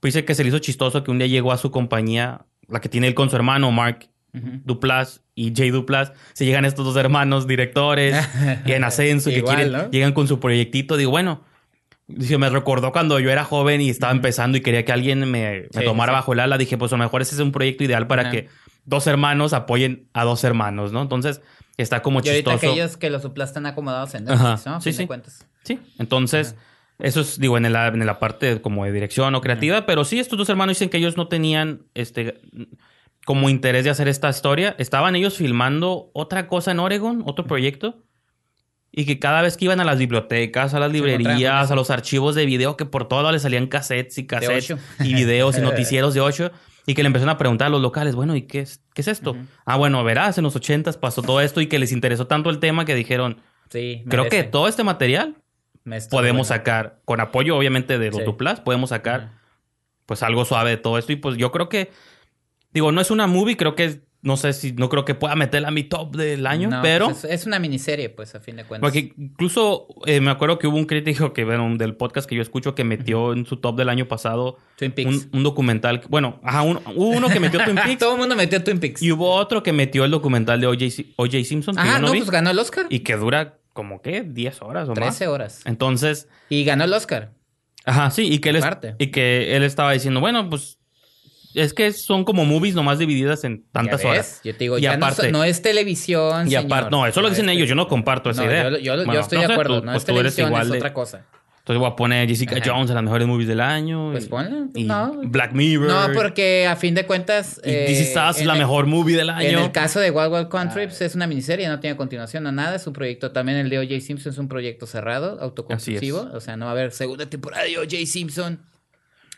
Pues dice que se le hizo chistoso que un día llegó a su compañía, la que tiene él con su hermano, Mark. Duplass y Jay Duplass. Se llegan estos dos hermanos directores (laughs) y en ascenso, que Igual, quieren, ¿no? llegan con su proyectito. Digo, bueno, dice, me recordó cuando yo era joven y estaba empezando y quería que alguien me, me Sí, tomara sí. bajo el ala. Dije, pues a lo mejor ese es un proyecto ideal para que dos hermanos apoyen a dos hermanos, ¿no? Entonces, está como Y ahorita chistoso. que ellos que los suplas están acomodados en. Netflix, ¿no? A Sí, de sí. cuentas. Sí, entonces, eso es, digo, en la, en la parte como de dirección o creativa, pero sí, estos dos hermanos dicen que ellos no tenían, este, como interés de hacer esta historia. Estaban ellos filmando otra cosa en Oregon, otro proyecto, y que cada vez que iban a las bibliotecas, a las librerías, a los archivos de video, que por todo les salían cassettes y cassettes y videos y (laughs) noticieros de ocho, y que le empezaron a preguntar a los locales, bueno, ¿y qué es, qué es esto? Ujú. Ah, bueno, verás, en los ochentas pasó todo esto y que les interesó tanto el tema que dijeron, Sí, creo que todo este material podemos sacar, con apoyo obviamente de los Sí. Duplas, podemos sacar pues algo suave de todo esto. Y pues yo creo que, digo, no es una movie, creo que, no sé si, no creo que pueda meterla a mi top del año, No, pero... pues es, es una miniserie, pues, a fin de cuentas. Porque incluso eh, me acuerdo que hubo un crítico que, bueno, del podcast que yo escucho que metió en su top del año pasado Twin Peaks. un, un documental. Bueno, ajá, un- hubo uno que metió Twin (laughs) Peaks Todo el mundo metió Twin Peaks. y hubo otro que metió el documental de O.J. Si- O.J. Simpson, que Ajá, yo no, no, vi, pues ganó el Oscar. y que dura como, ¿qué? 10 horas o 13 más. horas. Entonces... Y ganó el Oscar. Ajá, sí, y que él, es- y que él estaba diciendo, bueno, pues es que son como movies nomás divididas en tantas horas. Yo te digo, Y ya no aparte- so- no, es televisión. Y señor. aparte, no, eso lo dicen ellos, yo no comparto esa No, idea. Yo, yo- estoy no de sé, acuerdo, tú- no pues es eres televisión, igual es de- otra cosa. Entonces voy a poner Jessica Ajá. Jones en las mejores movies del año. Pues y- ponla. y No. Black Mirror. No, porque a fin de cuentas. Y eh, This Is Us la el- mejor movie del año. En el caso de Wild Wild Country, pues, es una miniserie, no tiene continuación o nada. Es un proyecto. También el de O.J. Simpson es un proyecto cerrado, autoconclusivo. O sea, no va a haber segunda temporada de O.J. Simpson.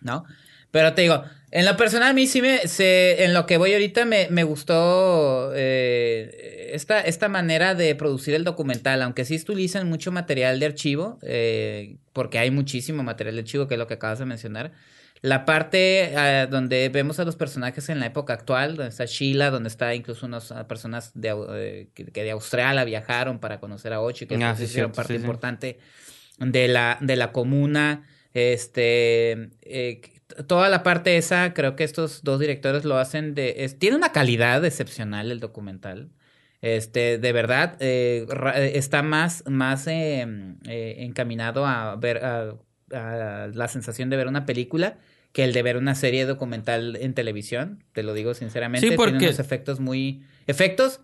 ¿No? Pero te digo, en lo personal, a mí sí me. Se, en lo que voy ahorita, me, me gustó eh, esta, esta manera de producir el documental. Aunque sí utilizan mucho material de archivo, eh, porque hay muchísimo material de archivo, que es lo que acabas de mencionar. La parte ah, donde vemos a los personajes en la época actual, donde está Sheila, donde está incluso unas ah, personas de, eh, que, que de Australia viajaron para conocer a Ocho, que Ah, sí, hicieron cierto, parte sí, sí. importante de la, de la comuna. Este, eh, toda la parte esa, creo que estos dos directores lo hacen de... es- tiene una calidad excepcional el documental. Este, de verdad, eh, eh, está más, más eh, eh, encaminado a ver a, a la sensación de ver una película que el de ver una serie documental en televisión. Te lo digo sinceramente. Sí, porque- Tiene unos efectos muy... Efectos,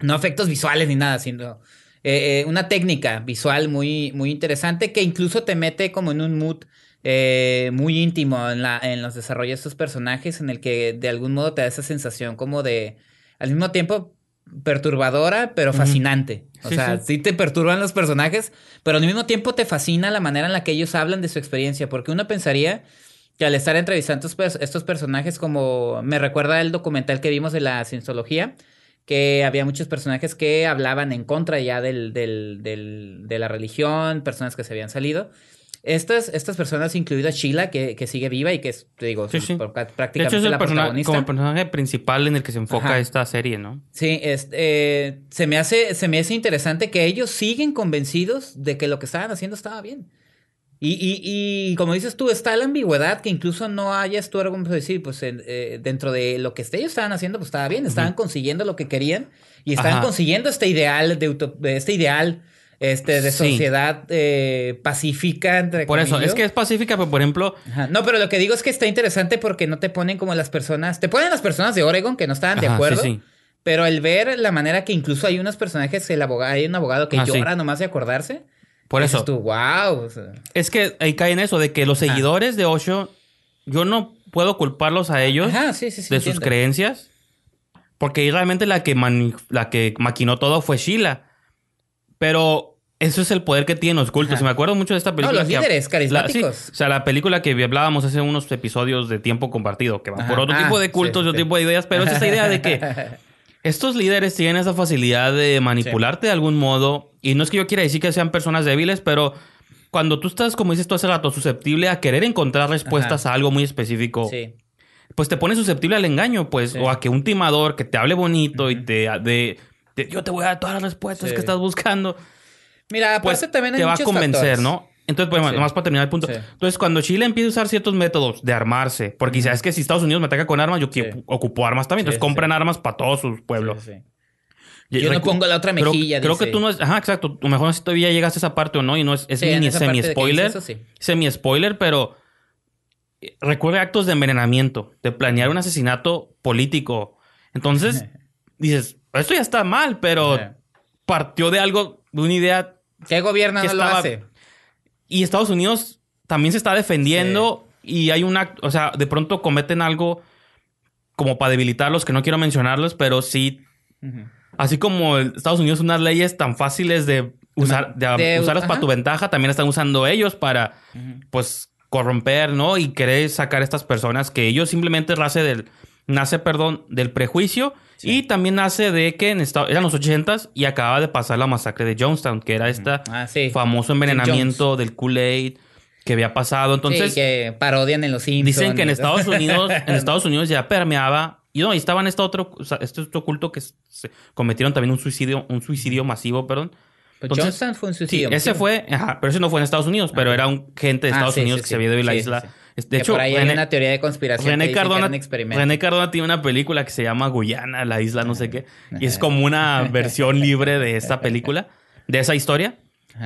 no efectos visuales ni nada, sino eh, eh, una técnica visual muy, muy interesante que incluso te mete como en un mood eh, muy íntimo en, la, en los desarrollos de estos personajes, en el que de algún modo te da esa sensación como de, al mismo tiempo, perturbadora, pero fascinante. O Sí, sea, sí. sí te perturban los personajes, pero al mismo tiempo te fascina la manera en la que ellos hablan de su experiencia, porque uno pensaría que al estar entrevistando estos, pers- estos personajes, como me recuerda el documental que vimos de la cienciología, que había muchos personajes que hablaban en contra ya del, del- del- de la religión, personas que se habían salido. Estas, estas personas, incluida Sheila, que, que sigue viva y que es, te digo, Sí, sí. por- De hecho, prácticamente es el la persona- protagonista. como el personaje principal en el que se enfoca Ajá. esta serie, ¿no? Sí, es, eh, se, me hace, se me hace interesante que ellos siguen convencidos de que lo que estaban haciendo estaba bien. Y, y, y como dices tú, está la ambigüedad que incluso no hayas tú algo para decir, pues eh, dentro de lo que ellos estaban haciendo, pues estaba bien, estaban consiguiendo lo que querían y estaban Ajá. consiguiendo este ideal de, de este ideal este, de Sí. sociedad eh, pacífica. Entre Por eso, es que es pacífica, pero por ejemplo, Ajá. No, pero lo que digo es que está interesante porque no te ponen como las personas, te ponen las personas de Oregon que no estaban de acuerdo. sí, sí. Pero el ver la manera que incluso hay unos personajes, el abogado, hay un abogado que Ah, llora nomás de acordarse. por eso, tú, wow. o sea, es que ahí cae en eso, de que los Ajá. seguidores de Osho, yo no puedo culparlos a ellos de sus entiendo. creencias, porque ahí realmente la que, la que maquinó todo fue Sheila. Pero eso es el poder que tienen los cultos. Ajá. Y me acuerdo mucho de esta película. los que- líderes la- sí, carismáticos. o sea, la película que hablábamos hace unos episodios de tiempo compartido, que va Ajá. por otro Ah, tipo de cultos sí, y otro sí. tipo de ideas, pero es esta idea de que (laughs) estos líderes tienen esa facilidad de manipularte de algún modo. Y no es que yo quiera decir que sean personas débiles, pero cuando tú estás, como dices tú hace rato, susceptible a querer encontrar respuestas a algo muy específico, Sí. pues te pones susceptible al engaño, pues, Sí. o a que un timador que te hable bonito y te, de, de, yo te voy a dar todas las respuestas Sí. que estás buscando, Mira, aparte pues también hay te va a convencer, factores. ¿no? Entonces, pues, Sí. nomás para terminar el punto. Sí. Entonces, cuando Chile empieza a usar ciertos métodos de armarse, porque sabes que si Estados Unidos me ataca con armas, yo quiero- Sí. ocupo armas también. Entonces, compran armas para todos sus pueblos. Sí, sí. Y Yo no pongo la otra mejilla, Creo, dice. que tú no es... Ajá, exacto. A lo mejor no sé si todavía llegaste a esa parte o no, y no es, es mini semi-spoiler. eso. Semi-spoiler, pero... eh, Recuerda actos de envenenamiento, de planear un asesinato político. Entonces, (laughs) dices, esto ya está mal, pero partió de algo, de una idea ¿Qué gobierno que no lo hace? y Estados Unidos también se está defendiendo y hay un acto, o sea, de pronto cometen algo como para debilitarlos, que no quiero mencionarlos, pero sí, así como Estados Unidos unas leyes tan fáciles de usar, de, De- usarlas para tu ventaja, también están usando ellos para, pues, corromper, ¿no? Y querer sacar a estas personas que ellos simplemente nace del, nace, perdón, del prejuicio y también nace de que en Estados, eran los ochentas y acaba de pasar la masacre de Jonestown, que era Ah, sí. famoso envenenamiento del Kool-Aid que había pasado. Entonces, sí, que parodian en los Simpsons. dicen que en Estados Unidos, (laughs) en Estados Unidos ya permeaba. Y no, y estaba en este otro, este otro culto que se cometieron también un suicidio, un suicidio masivo, perdón. Pues Entonces, Johnstown fue un Sí, suicidio. ese fue, ajá, pero ese no fue en Estados Unidos, pero era un gente de Ah, Estados sí, Unidos sí, que se había ido de la Sí, isla. De Que hecho, por ahí hay una teoría de conspiración René que Cardona. René Cardona tiene una película que se llama Guyana, la isla no sé qué. Y es como una (laughs) versión libre de esta película, de esa historia.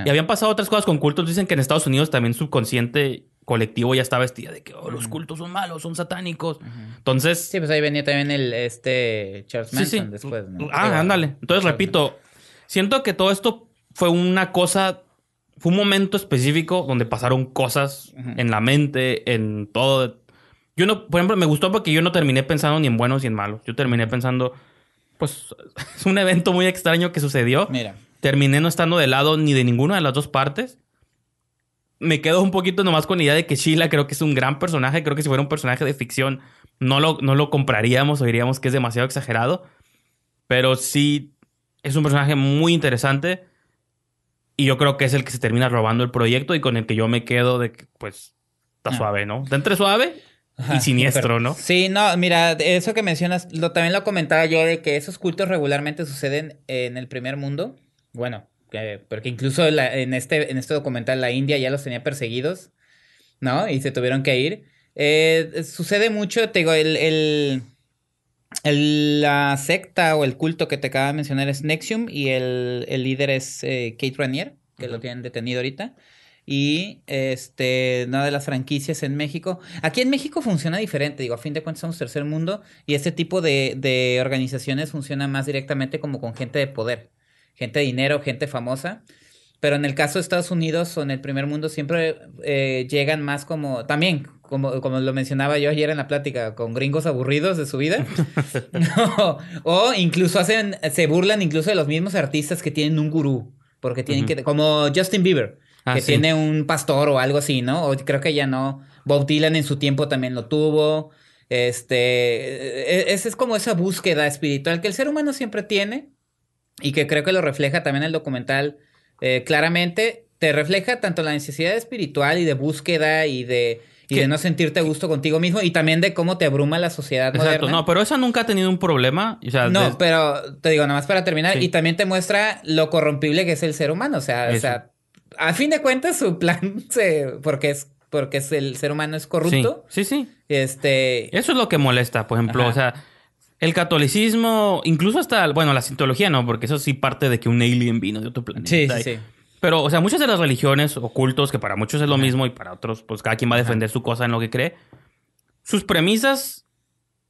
Y habían pasado otras cosas con cultos. Dicen que en Estados Unidos también subconsciente colectivo ya está vestida de que oh, los cultos son malos, son satánicos. Entonces, Sí, pues ahí venía también el este Charles Manson sí. después. ¿no? Ah, ándale. Entonces, repito, siento que todo esto fue una cosa fue un momento específico donde pasaron cosas en la mente, en todo. Yo no, por ejemplo, me gustó porque yo no terminé pensando ni en buenos ni en malos. Yo terminé pensando, pues, (laughs) es un evento muy extraño que sucedió. Mira. Terminé no estando de lado ni de ninguna de las dos partes. Me quedo un poquito nomás con la idea de que Sheila creo que es un gran personaje. Creo que si fuera un personaje de ficción no lo, no lo compraríamos o diríamos que es demasiado exagerado. Pero sí es un personaje muy interesante. Y yo creo que es el que se termina robando el proyecto y con el que yo me quedo de que, pues, está Ah. suave, ¿no? Está entre suave Ajá, y siniestro, ¿no? Sí, no, mira, eso que mencionas, lo, también lo comentaba yo de que esos cultos regularmente suceden en el primer mundo. Bueno, que- porque incluso la- en, este, en este documental la India ya los tenía perseguidos, ¿no? Y se tuvieron que ir. Eh, sucede mucho, te digo, el, el- el- la secta o el culto que te acaba de mencionar es Nexium y el, el líder es eh, Kate Ranier, que lo tienen detenido ahorita. Y este, una de las franquicias en México. Aquí en México funciona diferente, digo, a fin de cuentas somos tercer mundo y este tipo de, de organizaciones funciona más directamente como con gente de poder, gente de dinero, gente famosa. Pero en el caso de Estados Unidos o en el primer mundo siempre eh, llegan más como, también, como, como lo mencionaba yo ayer en la plática, con gringos aburridos de su vida. (laughs) No, o incluso hacen, se burlan incluso de los mismos artistas que tienen un gurú. Porque tienen que, como Justin Bieber, Ah, que sí. tiene un pastor o algo así, ¿no? O creo que ya no. Bob Dylan en su tiempo también lo tuvo. Este, e- esa es como esa búsqueda espiritual que el ser humano siempre tiene y que creo que lo refleja también el documental eh, claramente. Te refleja tanto la necesidad espiritual y de búsqueda y de, y de no sentirte a gusto contigo mismo y también de cómo te abruma la sociedad Exacto, moderna. no, pero esa nunca ha tenido un problema. O sea, No, pero te digo, nada más para terminar, Sí. y también te muestra lo corrompible que es el ser humano. O sea, o Eso. sea, a fin de cuentas, su plan (laughs) se. porque es, porque es el ser humano es corrupto. Sí, sí, sí. Este. Eso es lo que molesta, por ejemplo, Ajá. o sea, el catolicismo, incluso hasta, bueno, la cientología no, porque eso sí parte de que un alien vino de otro planeta. Sí, sí. Pero, o sea, muchas de las religiones o cultos, que para muchos es lo mismo y para otros, pues cada quien va a defender su cosa en lo que cree, sus premisas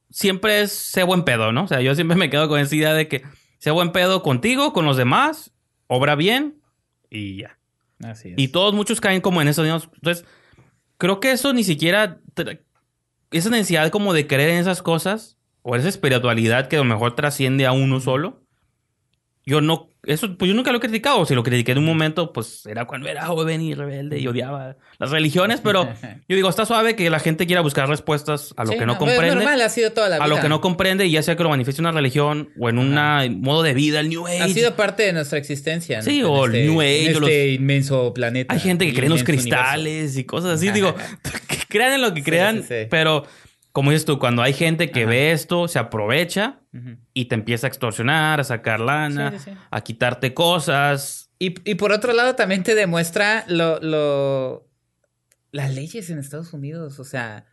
siempre es ser buen pedo, ¿no? O sea, yo siempre me quedo con esa idea de que sea buen pedo contigo, con los demás, obra bien y ya. Así es. Y todos, muchos caen como en eso. digamos. Entonces, creo que eso ni siquiera. Esa necesidad como de creer en esas cosas, o esa espiritualidad que a lo mejor trasciende a uno solo. Yo no. Eso, pues yo nunca lo he criticado. Si lo critiqué en un momento, pues era cuando era joven y rebelde y odiaba las religiones. Pero (laughs) yo digo, está suave que la gente quiera buscar respuestas a lo Sí, que no, Es comprende. normal, ha sido toda la vida. A lo que no comprende, y ya sea que lo manifieste una religión o en un modo de vida, el New Age. Ha sido parte de nuestra existencia. Sí, en o el este- New Age, en los- este inmenso planeta. Hay gente que cree en los cristales y cosas así. Digo, (laughs) (laughs) crean en lo que Sí, crean, sí, sí. pero como dices tú, cuando hay gente que Ajá. ve esto, se aprovecha y te empieza a extorsionar, a sacar lana, Sí, sí, sí. a quitarte cosas. Y, y por otro lado también te demuestra lo, lo... las leyes en Estados Unidos, o sea,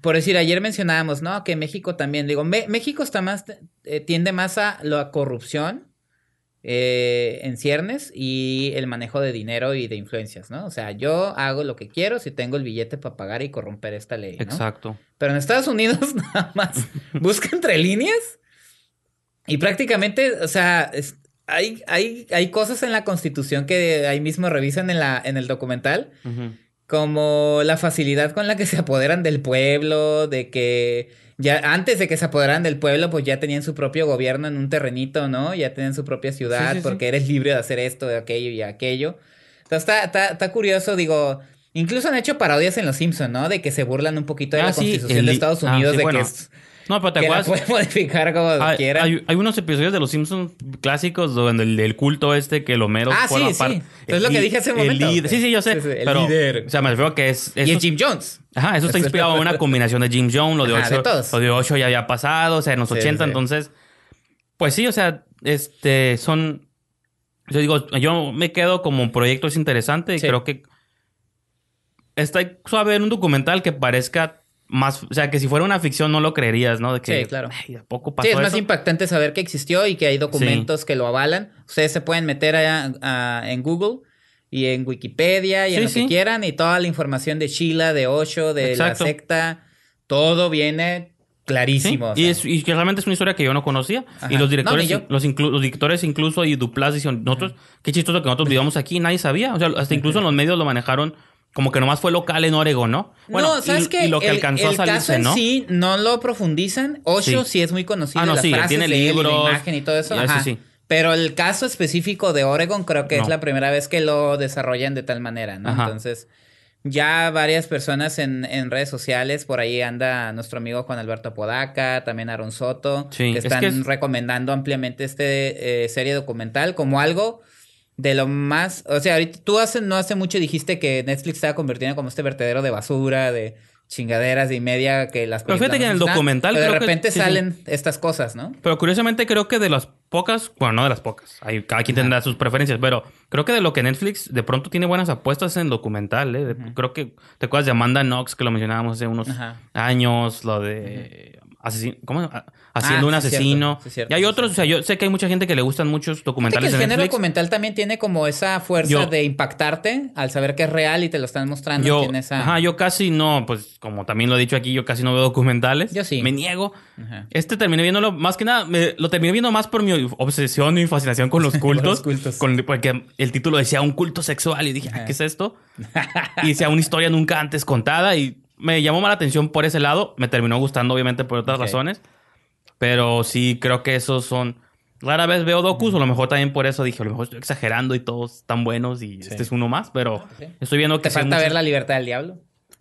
por decir, ayer mencionábamos, ¿no? Que México también, digo, Me- México está más, eh, tiende más a la corrupción eh, en ciernes y el manejo de dinero y de influencias, ¿no? O sea, yo hago lo que quiero si tengo el billete para pagar y corromper esta ley, ¿no? Exacto. Pero en Estados Unidos (laughs) nada más (laughs) busca entre líneas y prácticamente, o sea, es- hay, hay, hay cosas en la constitución que ahí mismo revisan en, la, en el documental, como la facilidad con la que se apoderan del pueblo, de que ya antes de que se apoderaran del pueblo, pues ya tenían su propio gobierno en un terrenito, ¿no? Ya tenían su propia ciudad Sí, sí, sí. porque eres libre de hacer esto, de aquello y aquello. Entonces está, está, está curioso, digo... Incluso han hecho parodias en Los Simpsons, ¿no? De que se burlan un poquito de Ah, la constitución de Estados ah, Unidos, de bueno. que es No, pero te que la acuerdas. puede (laughs) modificar como Hay, quiera. hay- hay unos episodios de los Simpsons clásicos donde el, el culto este que lo mero Ah, sí, sí. Es lo que dije hace un momento. Sí, sí, yo sé. Sí, sí, el pero, líder. O sea, me refiero a que es. y es Jim Jones. Ajá, eso (laughs) está inspirado en una combinación de Jim Jones, lo de Ajá, de 8, todos. lo de 8 ya había pasado, o sea, en los Sí, 80, sí. entonces, pues sí, o sea, este, son, yo digo, yo me quedo como proyectos interesantes y Sí. creo que está suave en un documental que parezca más, o sea, que si fuera una ficción no lo creerías, ¿no? De que, Sí, claro. "Ay, ¿a poco pasó Sí, es más eso?" impactante saber que existió y que hay documentos que lo avalan. Ustedes se pueden meter a- a- en Google y en Wikipedia y en lo que quieran y toda la información de Sheila, de Osho, de Exacto. la secta, todo viene clarísimo. Y, es, y que realmente es una historia que yo no conocía. Ajá. Y los directores, los, inclu- los directores incluso y Duplas dicen, nosotros, qué chistoso que nosotros vivamos aquí, nadie sabía. O sea, hasta incluso en los medios lo manejaron como que nomás fue local en Oregon, ¿no? no, ¿sabes y, qué? y lo que el, alcanzó el a salirse, caso en ¿no? sí no lo profundizan. Osho sí, Sí. es muy conocido. Ah, no, las sí, frases tiene él y la libros, imagen y todo eso. y ajá. sí. Pero el caso específico de Oregon creo que es la primera vez que lo desarrollan de tal manera, ¿no? Ajá. Entonces, ya varias personas en, en redes sociales, por ahí anda nuestro amigo Juan Alberto Podaca, también Aaron Soto, que es están que es- recomendando ampliamente este eh, serie documental como algo de lo más, o sea, ahorita tú hace, no hace mucho dijiste que Netflix estaba convirtiendo como este vertedero de basura, de chingaderas y media que las Pero fíjate que en el documental pero de que- repente sí. salen estas cosas, ¿no? Pero curiosamente creo que de las pocas, bueno, no de las pocas, hay, cada quien tendrá sus preferencias, pero creo que de lo que Netflix de pronto tiene buenas apuestas en documental, ¿eh? Creo que te acuerdas de Amanda Knox, que lo mencionábamos hace unos Ajá. años, lo de ¿cómo? Haciendo Ah, un cierto, asesino. sí, cierto, y hay otros, o sea, yo sé que hay mucha gente que le gustan muchos Fíjate que documentales el género Netflix. documental también tiene como esa fuerza Yo- de impactarte al saber que es real y te lo están mostrando. Yo, tiene esa... ajá, yo casi no, pues como también lo he dicho aquí, yo casi no veo documentales. Yo sí. Me niego. Ajá. Este terminé viéndolo más que nada, me- lo terminé viendo más por mi obsesión y fascinación con los (laughs) cultos. los cultos. con- porque el título decía un culto sexual y dije, "Ay, ¿qué es esto? (laughs) y decía una historia nunca antes contada y me llamó más la atención por ese lado. Me terminó gustando, obviamente, por otras Ok. razones. Pero sí creo que esos son. Rara vez veo docus, o a lo mejor también por eso dije, a lo mejor estoy exagerando y todos están buenos y este es uno más, pero Sí. estoy viendo que Te sí falta ver La Libertad del Diablo.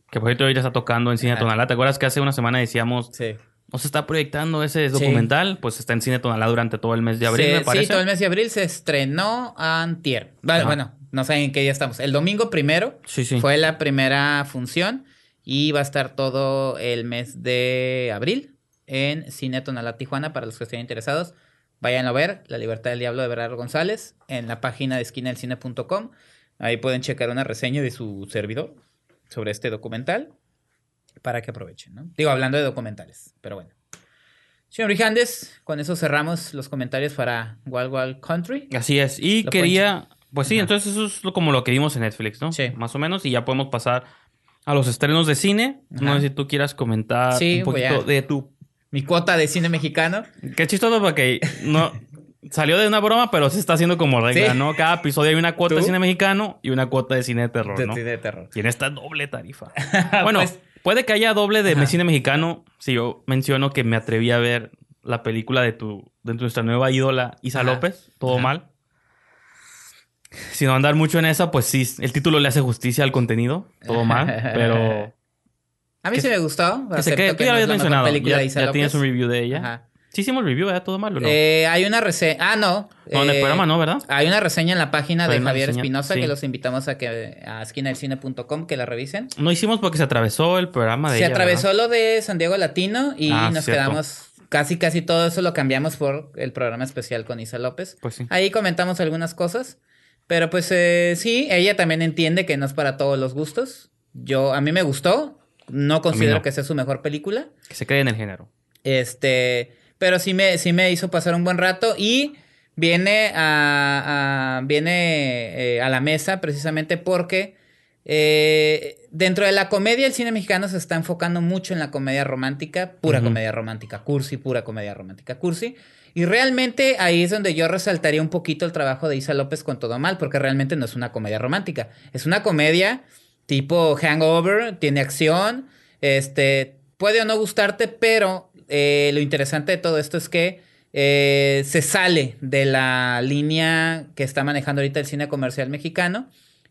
que por cierto ya está tocando en Cine. Tonalá. ¿Te acuerdas que hace una semana decíamos, Sí. no se está proyectando ese Sí. documental? Pues está en Cine Tonalá durante todo el mes de abril, Sí, me sí, parece. todo el mes de abril se estrenó antier. Ajá. bueno, no sé en qué día estamos. El domingo primero Sí, sí. fue la primera función y va a estar todo el mes de abril en Cine Tonalá Tijuana para los que estén interesados. Váyanlo a ver, La Libertad del Diablo de Bernardo González, en la página de esquinadelcine.com. Ahí pueden checar una reseña de su servidor sobre este documental para que aprovechen, ¿no? Digo, hablando de documentales, pero bueno. Señor Brijandes, con eso cerramos los comentarios para Wild Wild Country. Así es. Y quería, pues sí, Ajá. entonces eso es como lo que vimos en Netflix, ¿no? Sí. Más o menos. Y ya podemos pasar a los estrenos de cine. No sé si tú quieras comentar Sí, un poquito a- de tu... Mi cuota de cine mexicano. Qué chistoso porque no... Salió de una broma, pero se está haciendo como regla, Sí. ¿no? Cada episodio hay una cuota de cine mexicano y una cuota de cine de terror, de, ¿no? de terror. Y en esta doble tarifa. (laughs) Bueno, Pues- puede que haya doble de Ajá. cine mexicano si yo menciono que me atreví a ver la película de tu de nuestra nueva ídola Isa Ajá. López, todo Ajá. Mal. Sin andar mucho en esa, pues sí, el título le hace justicia al contenido, todo mal, (laughs) pero A mí Que sí me gustó. que se quede, que ya no lo habías mencionado, película ya, de Isa ya tienes un review de ella. Ajá. Sí hicimos review, ¿verdad? Todo mal o no? Eh, hay una reseña. Ah, no. No, en el Eh, programa no, ¿verdad? Hay una reseña en la página de Javier Espinosa sí. que los invitamos a que a esquinaelcine.com que la revisen. No hicimos porque se atravesó el programa de Se ella, atravesó ¿verdad? lo de San Diego Latino y Ah, nos cierto. quedamos casi casi todo eso lo cambiamos por el programa especial con Isa López. Pues sí. Ahí comentamos algunas cosas, pero pues eh, sí, ella también entiende que no es para todos los gustos. Yo a mí me gustó, no considero no. que sea su mejor película. Que se quede en el género. Este, pero sí me, sí me hizo pasar un buen rato y viene a, a- viene eh, a la mesa precisamente porque eh, dentro de la comedia el cine mexicano se está enfocando mucho en la comedia romántica, pura comedia romántica cursi, pura comedia romántica cursi. Y realmente ahí es donde yo resaltaría un poquito el trabajo de Isa López con todo mal, porque realmente no es una comedia romántica, es una comedia tipo Hangover, tiene acción, este, puede o no gustarte, pero eh, lo interesante de todo esto es que eh, se sale de la línea que está manejando ahorita el cine comercial mexicano.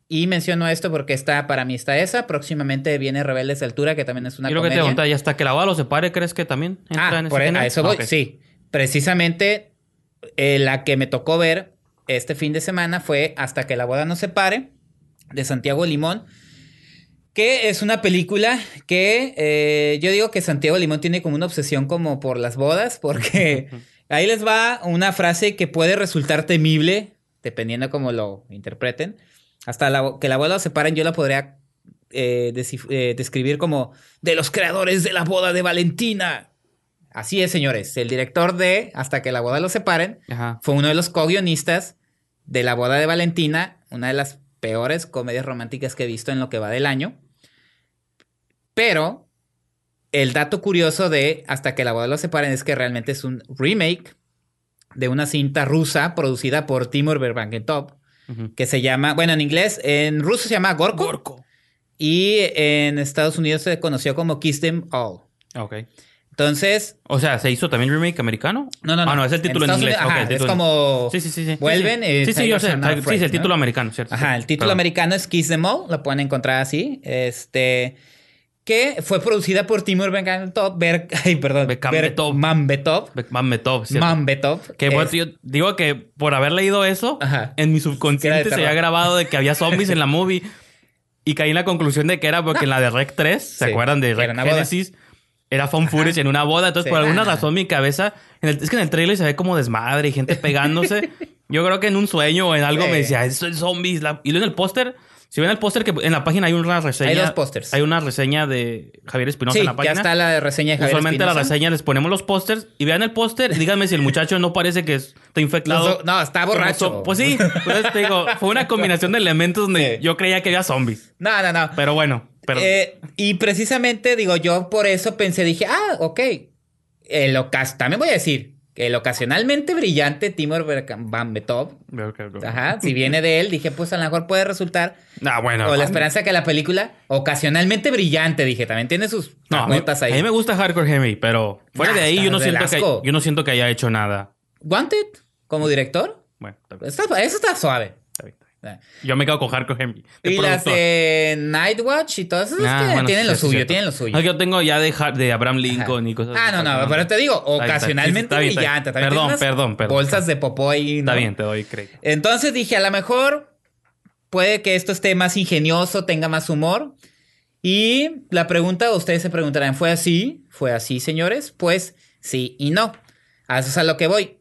Y menciono esto porque está, para mí está esa. Próximamente viene Rebeldes de Altura, que también es una y lo que te comedia. preguntaba, ¿y hasta que la boda lo separe, crees que también entra Ah, en ese por- a eso Ah, voy. Sí, precisamente eh, la que me tocó ver este fin de semana fue Hasta que la boda nos separe, de Santiago Limón, que es una película que eh, yo digo que Santiago Limón tiene como una obsesión como por las bodas, porque (laughs) ahí les va una frase que puede resultar temible, dependiendo cómo lo interpreten. Hasta la- que la boda los separen, yo la podría eh, eh, describir como de los creadores de la boda de Valentina. Así es, señores. El director de Hasta que la boda los separen Ajá. fue uno de los co-guionistas de La boda de Valentina, una de las peores comedias románticas que he visto en lo que va del año. Pero el dato curioso de Hasta que la boda lo separen es que realmente es un remake de una cinta rusa producida por Timur Berbanketov Ujú. que se llama, bueno, en inglés, en ruso se llama Gorko, Gorko. y en Estados Unidos se conoció como Kiss Them All. Ok. Entonces, O sea, ¿se hizo también remake americano? no, no, no. Ah, no, es el título en, inglés. Unidos, ajá, es como Sí, sí, sí. sí. vuelven Sí, y sí, sí, yo sé. Sí, sí, el ¿no? título americano, ¿cierto? Ajá, el título perdón. americano es Kiss Them All, lo pueden encontrar así. Este. Que fue producida por Timur Bekambetov. Ber, (laughs) ay, perdón. Bekambetov. Mambetov. Beckman Betov, ¿cierto? Mambetov. Que Es- bueno, yo digo que por haber leído eso, Ajá. en mi subconsciente se había grabado de que había zombies en la movie. Y caí en la conclusión de que era porque en la de Rec 3, ¿se acuerdan de Rec. Genesis? Era Fun Footage en una boda. Entonces, Sí. por alguna razón, mi cabeza. el- es que en el trailer se ve como desmadre y gente pegándose. (laughs) Yo creo que en un sueño o en algo Sí. me decía, esto es zombies. La- Y luego en el póster, si ven el póster, que en la página hay una reseña. Hay dos pósters. Hay una reseña de Javier Espinosa Sí, en la ya página. está la reseña de Javier Usualmente a la reseña les ponemos los pósters y vean el póster y díganme si el muchacho no parece que está infectado. Do- no, está borracho. so- Pues sí, pues te digo, fue una (laughs) combinación de elementos donde Sí. yo creía que había zombies. No, no, no. Pero bueno, pero Eh, y precisamente, digo, yo por eso pensé, dije, ah, ok. El ocas también voy a decir, el ocasionalmente brillante Timur Bekambetov. Ajá, si viene de él, dije, pues a lo mejor puede resultar. Ah, bueno. O la esperanza que la película, ocasionalmente brillante, dije, también tiene sus No, a notas a ahí. mí me gusta Hardcore Henry, pero fuera Nah, de ahí está yo no, siento que, yo no siento que haya hecho nada. Wanted, como director, Bueno, está, eso está suave. está bien, está bien. Yo me quedo con Hardcore Henry. de Y las productor. de Nightwatch y todas esas Ah, que bueno, tienen sí, lo suyo, tienen lo suyo. No, yo tengo ya de, de Abraham Lincoln Ajá. y cosas Ah, no, no, pero te digo, está bien. ocasionalmente Está bien, está bien. brillante. también Perdón, perdón, perdón. Bolsas de popó ahí. Está ¿no? bien, te doy crédito. Entonces dije, a lo mejor puede que esto esté más ingenioso, tenga más humor. Y la pregunta, ustedes se preguntarán, ¿fue así? ¿Fue así, señores? Pues sí y no. A eso es a lo que voy.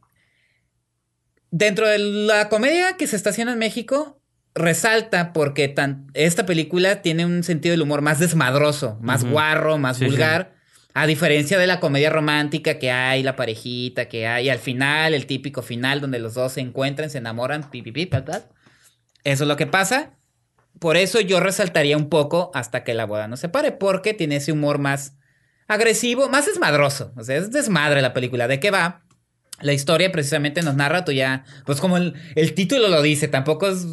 Dentro de la comedia que se está haciendo en México, resalta porque tan- esta película tiene un sentido del humor más desmadroso, más Ujú. guarro, más Sí, sí. vulgar. A diferencia de la comedia romántica que hay, la parejita que hay, y al final, el típico final donde los dos se encuentran, se enamoran, pi, pi, pi, pa, pa. Eso es lo que pasa. Por eso yo resaltaría un poco hasta que la boda no se pare, porque tiene ese humor más agresivo, más desmadroso. O sea, es desmadre la película. ¿De qué va? La historia precisamente nos narra, tú ya, pues como el, el título lo dice, tampoco es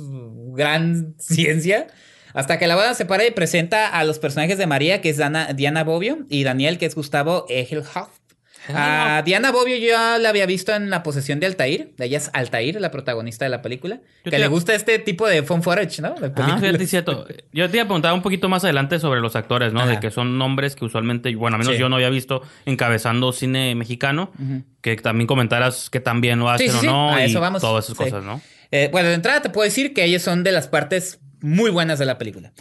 gran (laughs) ciencia. Hasta que la boda se para y presenta a los personajes de María, que es Dana- Diana Bobbio, y Daniel, que es Gustavo Egelhoff. A Diana Bobbio yo la había visto en La posesión de Altair. Ella es Altair, la protagonista de la película. Yo que le gusta este tipo de fun footage, ¿no? Ah, fíjate, es cierto. Yo te iba a preguntar un poquito más adelante sobre los actores, ¿no? Ajá. De que son nombres que usualmente, bueno, al menos Sí. yo no había visto encabezando cine mexicano. Que también comentaras que también lo hacen Sí, sí, o no. A y eso vamos. todas esas cosas, ¿no? Eh, bueno, de entrada te puedo decir que ellos son de las partes muy buenas de la película.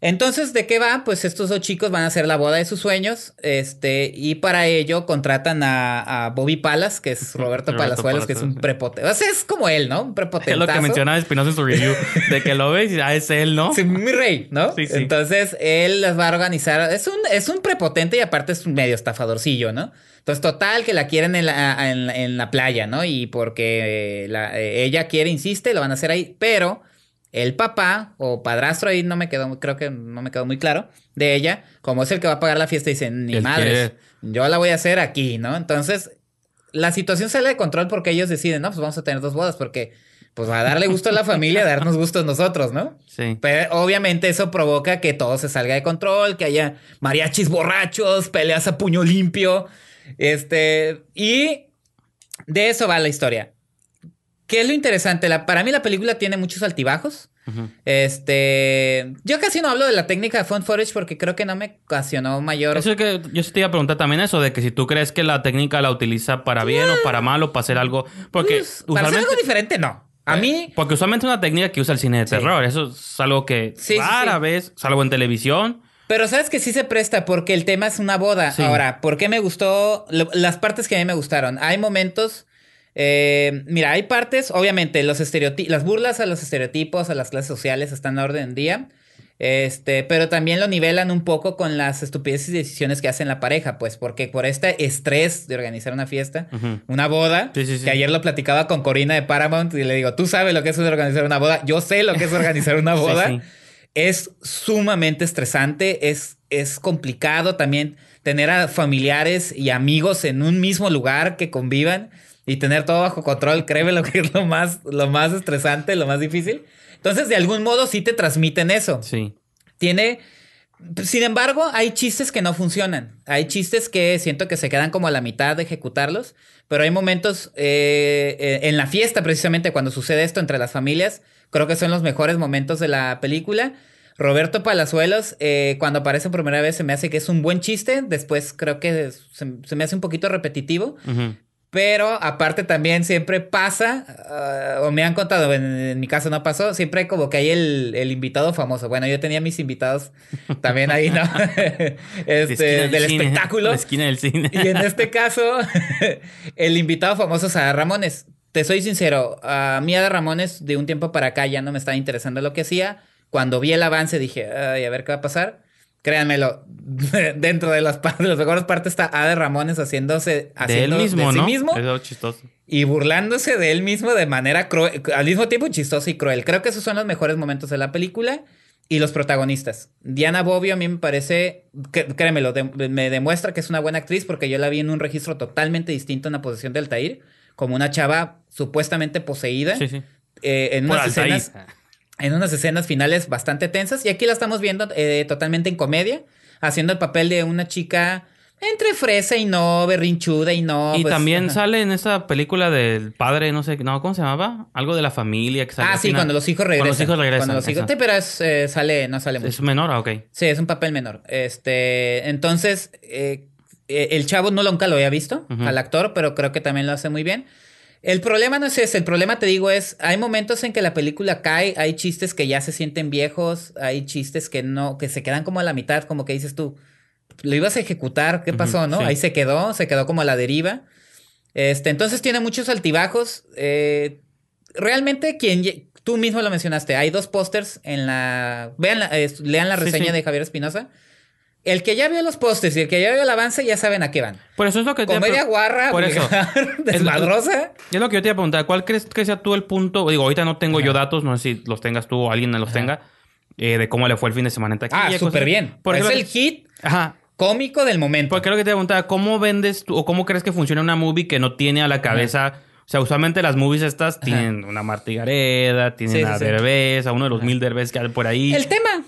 Entonces, ¿de qué va? Pues estos dos chicos van a hacer la boda de sus sueños, este, y para ello contratan a, a Bobby Palas, que es Roberto, Roberto Palazuelos, que es un Palazuelos, prepotente. O sea, es como él, ¿no? Un Es prepotente. lo que mencionaba Espinosa en su review. de que lo ves y ah, es él, ¿no? Sí, mi rey, ¿no? Sí, sí. Entonces, él las va a organizar. Es un, es un prepotente y aparte es un medio estafadorcillo, ¿no? Entonces, total, que la quieren en la, en, la- en la playa, ¿no? Y porque eh, la- eh, ella quiere, insiste, lo van a hacer ahí. Pero el papá o padrastro ahí no me quedó, creo que no me quedó muy claro de ella, como es el que va a pagar la fiesta, dice, ni madres, quiere- yo la voy a hacer aquí, ¿no? Entonces, la situación sale de control porque ellos deciden, no, pues vamos a tener dos bodas porque... Pues va a darle gusto a la familia, a darnos gustos nosotros, ¿no? Sí. Pero obviamente eso provoca que todo se salga de control, que haya mariachis borrachos, peleas a puño limpio. Este, y de eso va la historia. ¿Qué es lo interesante? La, para mí la película tiene muchos altibajos. Este, yo casi no hablo de la técnica de font footage porque creo que no me ocasionó mayor. Eso es que yo te iba a preguntar también eso, de que si tú crees que la técnica la utiliza para bien o para mal o para hacer algo. Porque Pues, para hacer algo diferente, no. A mí, Porque usualmente es una técnica que usa el cine de Sí. terror. Eso es algo que Sí, sí, rara sí. vez, salvo en televisión. Pero sabes que sí se presta porque el tema es una boda. Sí. Ahora, ¿por qué me gustó? Lo- las partes que a mí me gustaron. Hay momentos. eh, mira, hay partes, obviamente, los estereotipos, las burlas a los estereotipos, a las clases sociales están a orden día. Este, pero también lo nivelan un poco con las estupideces y decisiones que hacen la pareja, pues, porque por este estrés de organizar una fiesta, una boda, Sí, sí, sí. que ayer lo platicaba con Corina de Paramount y le digo, tú sabes lo que es organizar una boda, yo sé lo que es organizar una (laughs) Sí, boda. Es sumamente estresante, es, es complicado también tener a familiares y amigos en un mismo lugar que convivan y tener todo bajo control, créeme lo que es lo más, lo más estresante, lo más difícil. Entonces, de algún modo sí te transmiten eso. Sí. Tiene. Sin embargo, hay chistes que no funcionan. Hay chistes que siento que se quedan como a la mitad de ejecutarlos. Pero hay momentos eh, eh, en la fiesta, precisamente cuando sucede esto entre las familias. Creo que son los mejores momentos de la película. Roberto Palazuelos, eh, cuando aparece por primera vez, se me hace que es un buen chiste. Después creo que se, se me hace un poquito repetitivo. Pero aparte también siempre pasa, ah, o me han contado, en, en mi caso no pasó, siempre como que hay el, el invitado famoso. Bueno, yo tenía mis invitados (laughs) también ahí, ¿no? Este, esquina del cine, espectáculo. de esquina del cine. Y en este caso, (laughs) el invitado famoso es Ada Ramones. Te soy sincero, a mí Ada Ramones de un tiempo para acá ya no me estaba interesando lo que hacía. Cuando vi el avance dije, ay, a ver qué va a pasar. Créanmelo, (laughs) dentro de las, partes, las mejores partes está Ada Ramones haciéndose, de él haciendo mismo, de sí ¿no? mismo Es algo chistoso. y burlándose de él mismo de manera cruel, al mismo tiempo chistosa y cruel. Creo que esos son los mejores momentos de la película y los protagonistas. Diana Bobbio a mí me parece, créemelo, de- me demuestra que es una buena actriz porque yo la vi en un registro totalmente distinto en la posición de Altair, como una chava supuestamente poseída Sí, sí. eh, en Por unas Altair. escenas en unas escenas finales bastante tensas. Y aquí la estamos viendo eh, totalmente en comedia, haciendo el papel de una chica entre fresa y no, berrinchuda y no. y pues, también ajá. sale en esa película del padre, no sé, no, ¿cómo se llamaba? Algo de la familia que sale Ah, sí, final. cuando los hijos regresan. Cuando los hijos regresan. Cuando los hijos-. Sí, pero es, eh, sale, no sale mucho. Es menor, ah, ok. Sí, es un papel menor. Este, entonces, eh, el chavo no nunca lo había visto al actor, pero creo que también lo hace muy bien. El problema no es ese, el problema te digo es, hay momentos en que la película cae, hay chistes que ya se sienten viejos, hay chistes que no, que se quedan como a la mitad, como que dices tú, lo ibas a ejecutar, ¿qué pasó, no? sí. Ahí se quedó, se quedó como a la deriva. Este, entonces tiene muchos altibajos. eh, realmente quien tú mismo lo mencionaste, hay dos pósters en la vean la- eh, lean la Sí, reseña sí. de Javier Espinosa. El que ya vio los pósters y el que ya vio el avance ya saben a qué van. Por eso es lo que te Comedia pre- guarra, Por eso. desmadrosa. Es lo que yo te iba a preguntar. ¿Cuál crees que sea tú el punto? Digo, ahorita no tengo yo datos, no sé si los tengas tú o alguien los tenga, eh, de cómo le fue el fin de semana en taquilla. Ah, súper bien. Porque es el que- hit Ajá. cómico del momento. Porque lo que te iba a preguntar, ¿cómo vendes tú, o cómo crees que funciona una movie que no tiene a la cabeza? O sea, usualmente las movies estas tienen una Marta Gareda, tienen Sí, sí, a sí. Derbez, a uno de los mil Derbez que hay por ahí. El tema.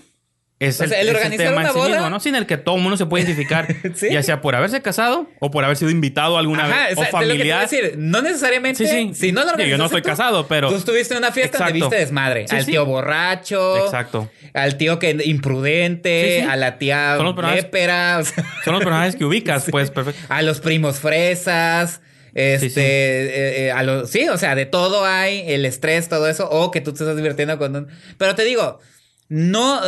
Es o sea, el es organizar tema en una sí boda- mismo, ¿no? Sin el que todo el mundo se puede identificar, (laughs) Sí. ya sea por haberse casado o por haber sido invitado alguna Ajá, vez o o sea, de lo que te familiar. decir, no necesariamente. Sí, sí. Si no lo yo no estoy tú, casado, pero- Tú estuviste en una fiesta donde Exacto. viste desmadre. Al tío borracho. Exacto. Al tío que imprudente. A la tía Son los personajes- lépera. o sea, Son los personajes que ubicas, (laughs) pues, perfecto. a los primos fresas. Este, Sí, sí. eh, eh, a los, sí, o sea, de todo hay, el estrés, todo eso, o que tú te estás divirtiendo con un... Pero te digo, no,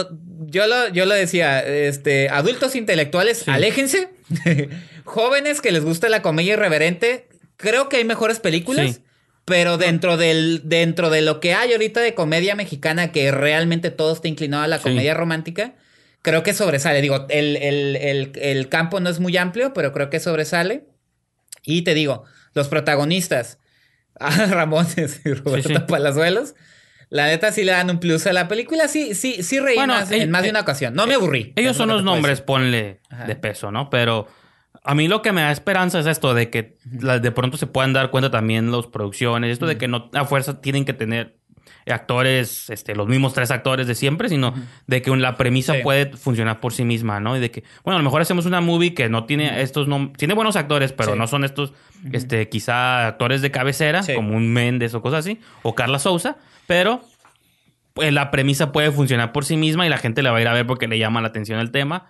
yo lo, yo lo decía, este, adultos intelectuales, Sí. aléjense. (laughs) Jóvenes que les gusta la comedia irreverente, creo que hay mejores películas. Sí. Pero dentro del, dentro de lo que hay ahorita de comedia mexicana, que realmente todo está inclinado a la Sí. comedia romántica, creo que sobresale. Digo, el, el- el- el campo no es muy amplio, pero creo que sobresale. Y te digo, los protagonistas, (laughs) Ramones y Roberto sí. Palazuelos, la neta sí le dan un plus a la película. Sí, sí, sí reí Bueno, más- en más de una ocasión. No me aburrí. Ellos son lo los nombres, ponle Ajá. de peso, ¿no? Pero a mí lo que me da esperanza es esto de que de pronto se puedan dar cuenta también las producciones, esto de que no a fuerza tienen que tener actores, este, los mismos tres actores de siempre, sino de que la premisa Sí. puede funcionar por sí misma, ¿no? Y de que, bueno, a lo mejor hacemos una movie que no tiene estos nom- tiene buenos actores, pero Sí. no son estos, este, quizá actores de cabecera, Sí. como un Méndez o cosas así, o Carla Souza, pero pues la premisa puede funcionar por sí misma y la gente la va a ir a ver porque le llama la atención el tema,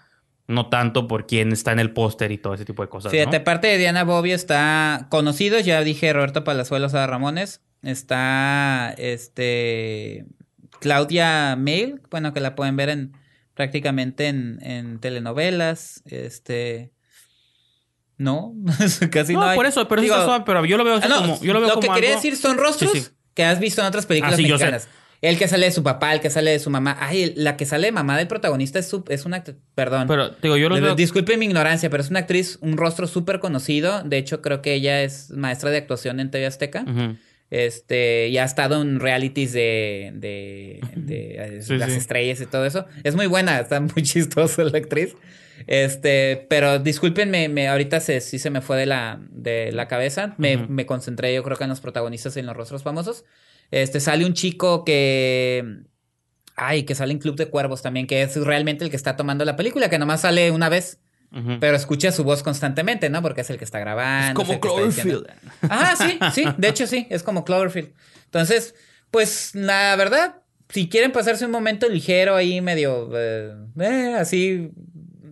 no tanto por quién está en el póster y todo ese tipo de cosas. ¿no? Fíjate, aparte de Diana Bobbio está conocido, ya dije Roberto Palazuelos a Ramones. Está este Claudia Mail, bueno, que la pueden ver en prácticamente en, en telenovelas. Este no, (laughs) casi no, No, hay. por eso, pero Digo, yo lo veo así ah, no, como yo lo veo que como quería algo- decir son rostros Sí, sí. Que has visto en otras películas Ah, sí, mexicanas. El que sale de su papá, el que sale de su mamá. Ay, la que sale de mamá del protagonista es, su- es una Perdón. Pero digo, yo Le- veo Disculpe mi ignorancia, pero es una actriz, un rostro súper conocido. De hecho, creo que ella es maestra de actuación en TV Azteca. Este, y ha estado en realities de, de, de, Sí, las sí. estrellas y todo eso. Es muy buena, está muy (laughs) chistosa la actriz. Este, pero discúlpenme, me, ahorita se, sí se me fue de la, de la cabeza. Me, me concentré, yo creo que en los protagonistas y en los rostros famosos. Este, sale un chico que. Ay, que sale en Club de Cuervos también, que es realmente el que está tomando la película, que nomás sale una vez, pero escucha su voz constantemente, ¿no? Porque es el que está grabando. es como Cloverfield. Ajá, sí, sí, de hecho sí, es como Cloverfield. Entonces, pues la verdad, si quieren pasarse un momento ligero ahí medio, eh, eh, así,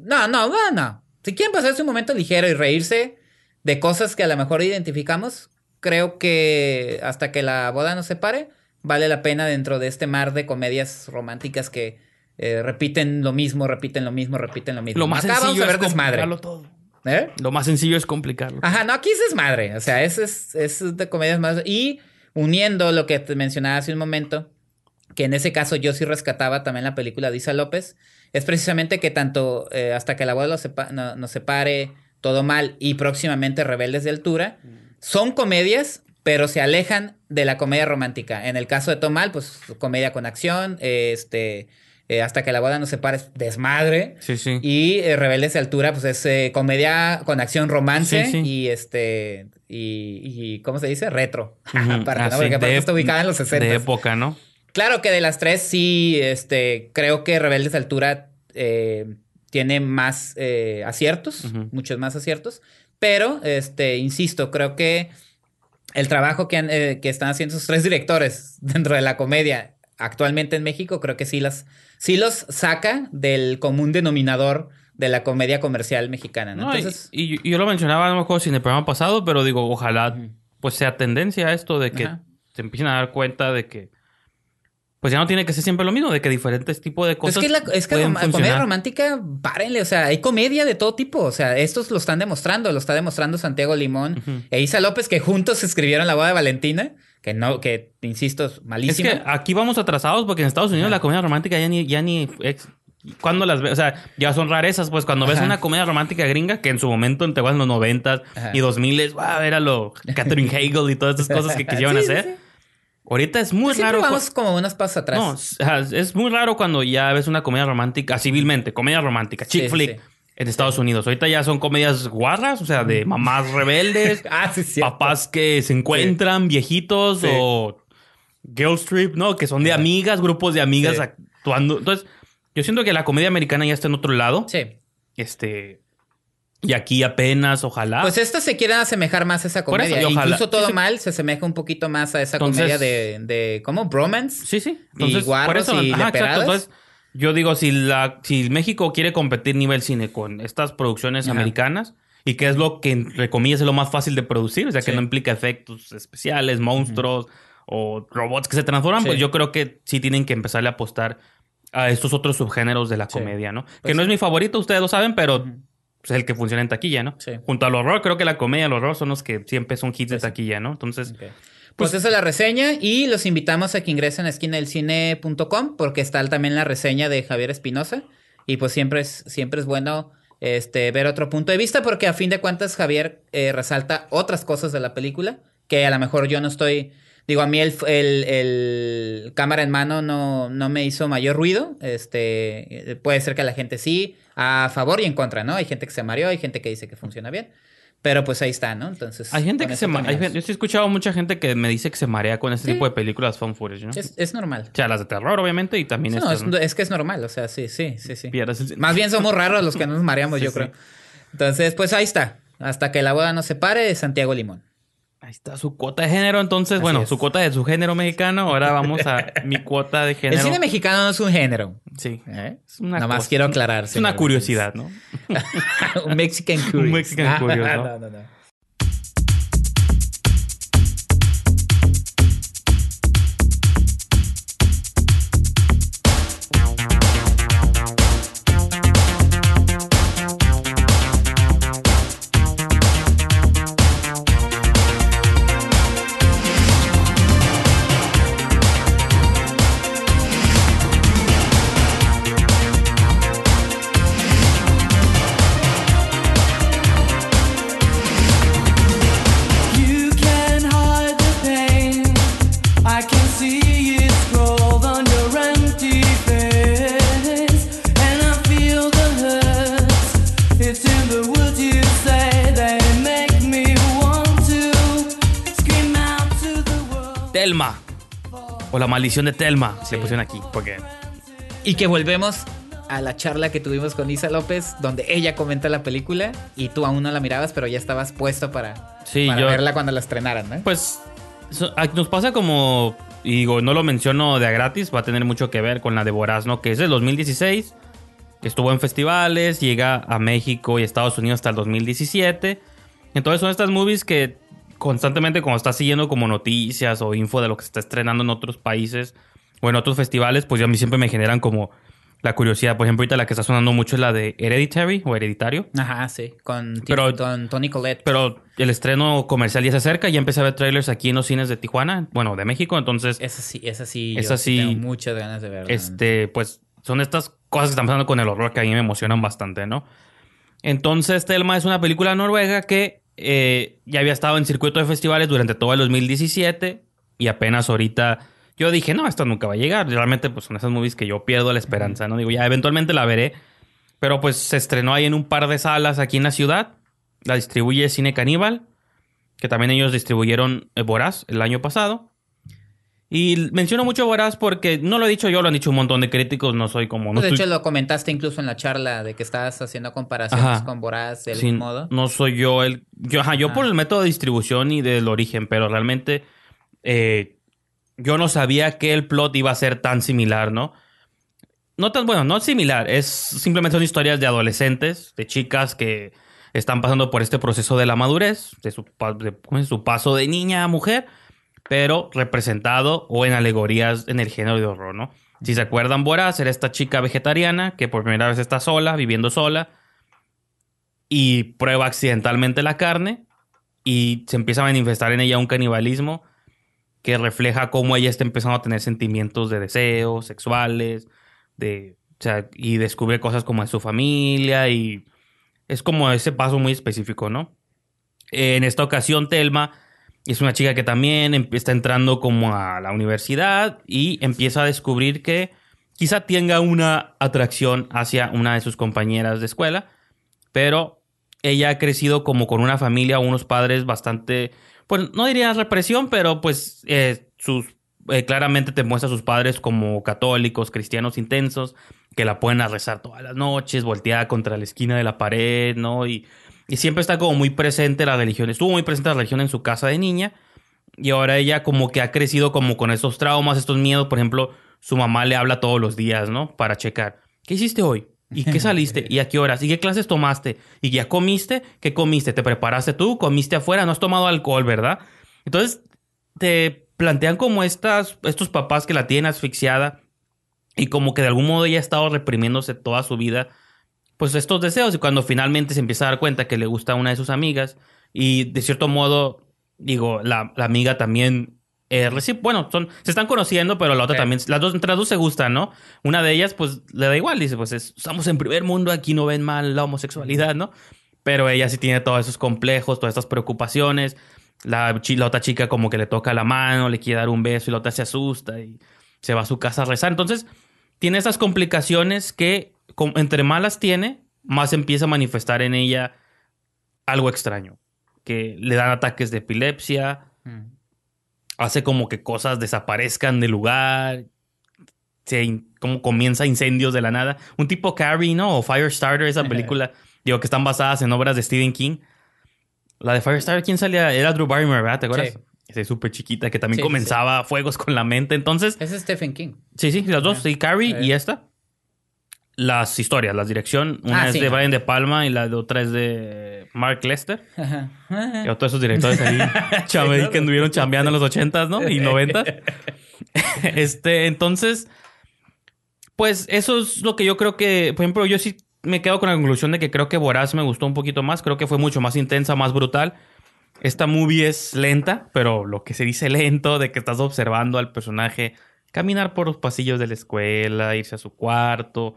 no, no, no, no. Si quieren pasarse un momento ligero y reírse de cosas que a lo mejor identificamos, creo que hasta que la boda nos separe, vale la pena dentro de este mar de comedias románticas que eh, repiten lo mismo, repiten lo mismo, repiten lo mismo. Lo más Acá vamos sencillo a ver es desmadre. complicarlo todo. ¿Eh? Lo más sencillo es complicarlo. Ajá, no, aquí es desmadre. O sea, es, es, es de comedias más. Y uniendo lo que te mencionaba hace un momento, que en ese caso yo sí rescataba también la película de Isa López, es precisamente que tanto eh, hasta que el abuelo sepa- no- nos separe, todo mal, y próximamente Rebeldes de Altura, son comedias, pero se alejan de la comedia romántica. En el caso de Todo Mal, pues comedia con acción, eh, este, eh, hasta que la boda nos separe es desmadre. Sí, sí. Y eh, Rebeldes de Altura, pues es eh, comedia con acción romance Sí, sí. y este. Y, y, ¿cómo se dice? Retro. (laughs) Para Ah, no, sí, porque de- está ubicada en los De 60. época, ¿no? Claro que de las tres, sí, este, creo que Rebeldes de Altura eh, tiene más eh, aciertos, muchos más aciertos. Pero, este, insisto, creo que el trabajo que, han, eh, que están haciendo esos tres directores (laughs) dentro de la comedia actualmente en México, creo que sí, las, sí los saca del común denominador de la comedia comercial mexicana. ¿no? No, y- Entonces, y, y yo lo mencionaba, no me acuerdo si en el programa pasado, pero digo, ojalá pues sea tendencia a esto de que se empiecen a dar cuenta de que pues ya no tiene que ser siempre lo mismo, de que diferentes tipos de Pues cosas es que, la, es que pueden la comedia funcionar. romántica, párenle, o sea, hay comedia de todo tipo, o sea, estos lo están demostrando, lo está demostrando Santiago Limón e Isa López, que juntos escribieron La boda de Valentina, que no, que insisto, es Es que aquí vamos atrasados porque en Estados Unidos la comedia romántica ya ni, ya ni ex- cuando las ves, o sea, ya son rarezas, pues cuando ves Ajá. una comedia romántica gringa que en su momento en en los noventas Ajá. y dos miles, wow, era lo Catherine (laughs) Hagel y todas estas cosas que quisieron sí, hacer. sí. Ahorita es muy siempre raro. vamos como unos pasos atrás. No, es muy raro cuando ya ves una comedia romántica, civilmente, comedia romántica, chick Sí, flick sí. en Estados Unidos. Ahorita ya son comedias guarras, o sea, de mamás rebeldes, (laughs) ah, papás que se encuentran viejitos o girls trip, ¿no? Que son de amigas, grupos de amigas actuando. Entonces, yo siento que la comedia americana ya está en otro lado. Sí. Este. Y aquí apenas, ojalá. Pues estas se quieren asemejar más a esa. Por eso, comedia. ojalá- Incluso todo sí, sí. mal se asemeja un poquito más a esa Entonces- comedia de, de ¿cómo? Bromance. Sí, sí. Y Entonces, guarros y ajá. Entonces, yo digo, si la, si México quiere competir nivel cine con estas producciones Ajá. americanas, y que es lo que, entre comillas, es lo más fácil de producir, o sea, que Sí. no implica efectos especiales, monstruos o robots que se transforman, pues yo creo que sí tienen que empezarle a apostar a estos otros subgéneros de la comedia, ¿no? que Pues no sí. es mi favorito, ustedes lo saben, pero Es el que funciona en taquilla, ¿no? Sí. Junto al horror, creo que la comedia y el horror son los que siempre son hits de Pues taquilla, ¿no? Entonces, Ok. Pues, esa es la reseña y los invitamos a que ingresen a esquinadelcine.com porque está también la reseña de Javier Espinosa y pues siempre es, siempre es bueno este, ver otro punto de vista porque a fin de cuentas Javier eh, resalta otras cosas de la película que a lo mejor yo no estoy, digo, a mí el, el- el cámara en mano no, no me hizo mayor ruido, este, eh, puede ser que la gente sí, a favor y en contra, ¿no? Hay gente que se mareó, hay gente que dice que funciona bien. Pero pues ahí está, ¿no? Entonces. Hay gente que se marea. Yo sí he escuchado mucha gente que me dice que se marea con este Sí. tipo de películas fan footage, ¿no? Es, es normal. O sea, las de terror, obviamente, y también No, estas. es, ¿no? es que es normal, o sea, sí, sí, sí, sí. El- Más bien somos raros los que nos mareamos, (laughs) Sí, yo sí. creo. Entonces, pues ahí está. Hasta que la boda no se pare, Santiago Limón. Ahí está su cuota de género, entonces, Así bueno, es. su cuota de su género mexicano. Ahora vamos a (laughs) mi cuota de género. El cine mexicano no es un género. Sí. ¿eh? Es una Nada más quiero es un- aclarar. Es una curiosidad, ¿no? (laughs) un Mexican (laughs) Curious. Un Mexican Curious, ¿no? no, no, no. Maldición de Telma. Se pusieron aquí. Porque. Y que volvemos a la charla que tuvimos con Isa López, donde ella comenta la película y tú aún no la mirabas, pero ya estabas puesto para, Sí, para yo- verla cuando la estrenaran, ¿no? Pues. nos pasa como. y Digo, no lo menciono de a gratis. Va a tener mucho que ver con la de Voraz, ¿no? Que es del 2016. que Estuvo en festivales. Llega a México y Estados Unidos hasta el 2017. Entonces son estas movies que constantemente cuando estás siguiendo como noticias o info de lo que se está estrenando en otros países o en otros festivales, pues yo a mí siempre me generan como la curiosidad. Por ejemplo, ahorita la que está sonando mucho es la de Hereditary o Hereditario. Ajá, sí, con, Pero- con Tony Collette. Pero el estreno comercial ya se acerca. Ya empecé a ver trailers aquí en los cines de Tijuana, bueno, de México. Entonces, esa sí, esa sí, Esa yo sí- tengo muchas ganas de verla. este, pues son estas cosas que están pasando con el horror que a mí me emocionan bastante, ¿no? Entonces, Telma es una película noruega que eh, ya había estado en circuito de festivales durante todo el 2017 y apenas ahorita yo dije, no, esto nunca va a llegar. Realmente, pues son esas movies que yo pierdo la esperanza, ¿no? Digo, ya eventualmente la veré. Pero pues se estrenó ahí en un par de salas aquí en la ciudad. La distribuye Cine Caníbal, que también ellos distribuyeron eh, Voraz el año pasado. Y menciono mucho Voraz porque no lo he dicho yo, lo han dicho un montón de críticos, no soy como... No de estoy- hecho, lo comentaste incluso en la charla de que estabas haciendo comparaciones Ajá. con Boraz del Sí, modo. No soy yo el. Yo, ajá, yo Ajá. por el método de distribución y del origen, pero realmente eh, yo no sabía que el plot iba a ser tan similar, ¿no? No tan bueno, no similar, es simplemente son historias de adolescentes, de chicas que están pasando por este proceso de la madurez, de de, su paso de niña a mujer, pero representado o en alegorías en el género de horror, ¿no? Si se acuerdan, Boraz era esta chica vegetariana que por primera vez está sola, viviendo sola, y prueba accidentalmente la carne y se empieza a manifestar en ella un canibalismo que refleja cómo ella está empezando a tener sentimientos de deseos sexuales, de, y descubre cosas como de su familia y es como ese paso muy específico, ¿no? En esta ocasión, Telma es una chica que también está entrando como a la universidad y empieza a descubrir que quizá tenga una atracción hacia una de sus compañeras de escuela, pero ella ha crecido como con una familia, unos padres bastante, pues no diría represión, pero pues eh, sus eh, claramente te muestra a sus padres como católicos, cristianos intensos, que la pueden rezar todas las noches, volteada contra la esquina de la pared, ¿no? Y, y siempre está como muy presente la religión. Estuvo muy presente la religión en su casa de niña. Y ahora ella como que ha crecido como con estos traumas, estos miedos. Por ejemplo, su mamá le habla todos los días, ¿no? Para checar. ¿Qué hiciste hoy? ¿Y qué (laughs) saliste? ¿Y a qué horas? ¿Y qué clases tomaste? ¿Y ya comiste? ¿Qué comiste? ¿Te preparaste tú? ¿Comiste afuera? No has tomado alcohol, ¿verdad? Entonces, te plantean como estas, estos papás que la tienen asfixiada y como que de algún modo ella ha estado reprimiéndose toda su vida, pues estos deseos y cuando finalmente se empieza a dar cuenta que le gusta a una de sus amigas y de cierto modo, digo, la, la amiga también... eh, bueno, son, se están conociendo, pero la otra Sí. también, las dos, entre las dos se gustan, ¿no? Una de ellas, pues, le da igual, dice, pues, es- estamos en primer mundo, aquí no ven mal la homosexualidad, ¿no? Pero ella sí tiene todos esos complejos, todas estas preocupaciones. La, la otra chica como que le toca la mano, le quiere dar un beso y la otra se asusta y se va a su casa a rezar. Entonces, tiene esas complicaciones que entre más las tiene, más empieza a manifestar en ella algo extraño. Que le dan ataques de epilepsia, Mm. hace como que cosas desaparezcan del lugar, se como comienza incendios de la nada. Un tipo Carrie, ¿no? O Firestarter, esa (laughs) película, digo, que están basadas en obras de Stephen King. La de Firestarter, ¿quién salía? Era Drew Barrymore, ¿verdad? ¿Te acuerdas? Sí. Esa súper chiquita que también Sí, comenzaba fuegos con la mente. Entonces, es Stephen King. sí, sí, las dos, sí, Carrie y esta. Las historias, la dirección, una Ah, es sí. de Brian De Palma y la de otra es de Mark Lester. Ajá. Y otros de esos directores ahí (laughs) chame- que anduvieron chambeando en los ochentas, ¿no? Y noventas. (laughs) este, entonces, pues eso es lo que yo creo que, por ejemplo, yo sí me quedo con la conclusión de que creo que Voraz me gustó un poquito más. Creo que fue mucho más intensa, más brutal. Esta movie es lenta, pero lo que se dice lento, de que estás observando al personaje caminar por los pasillos de la escuela, irse a su cuarto,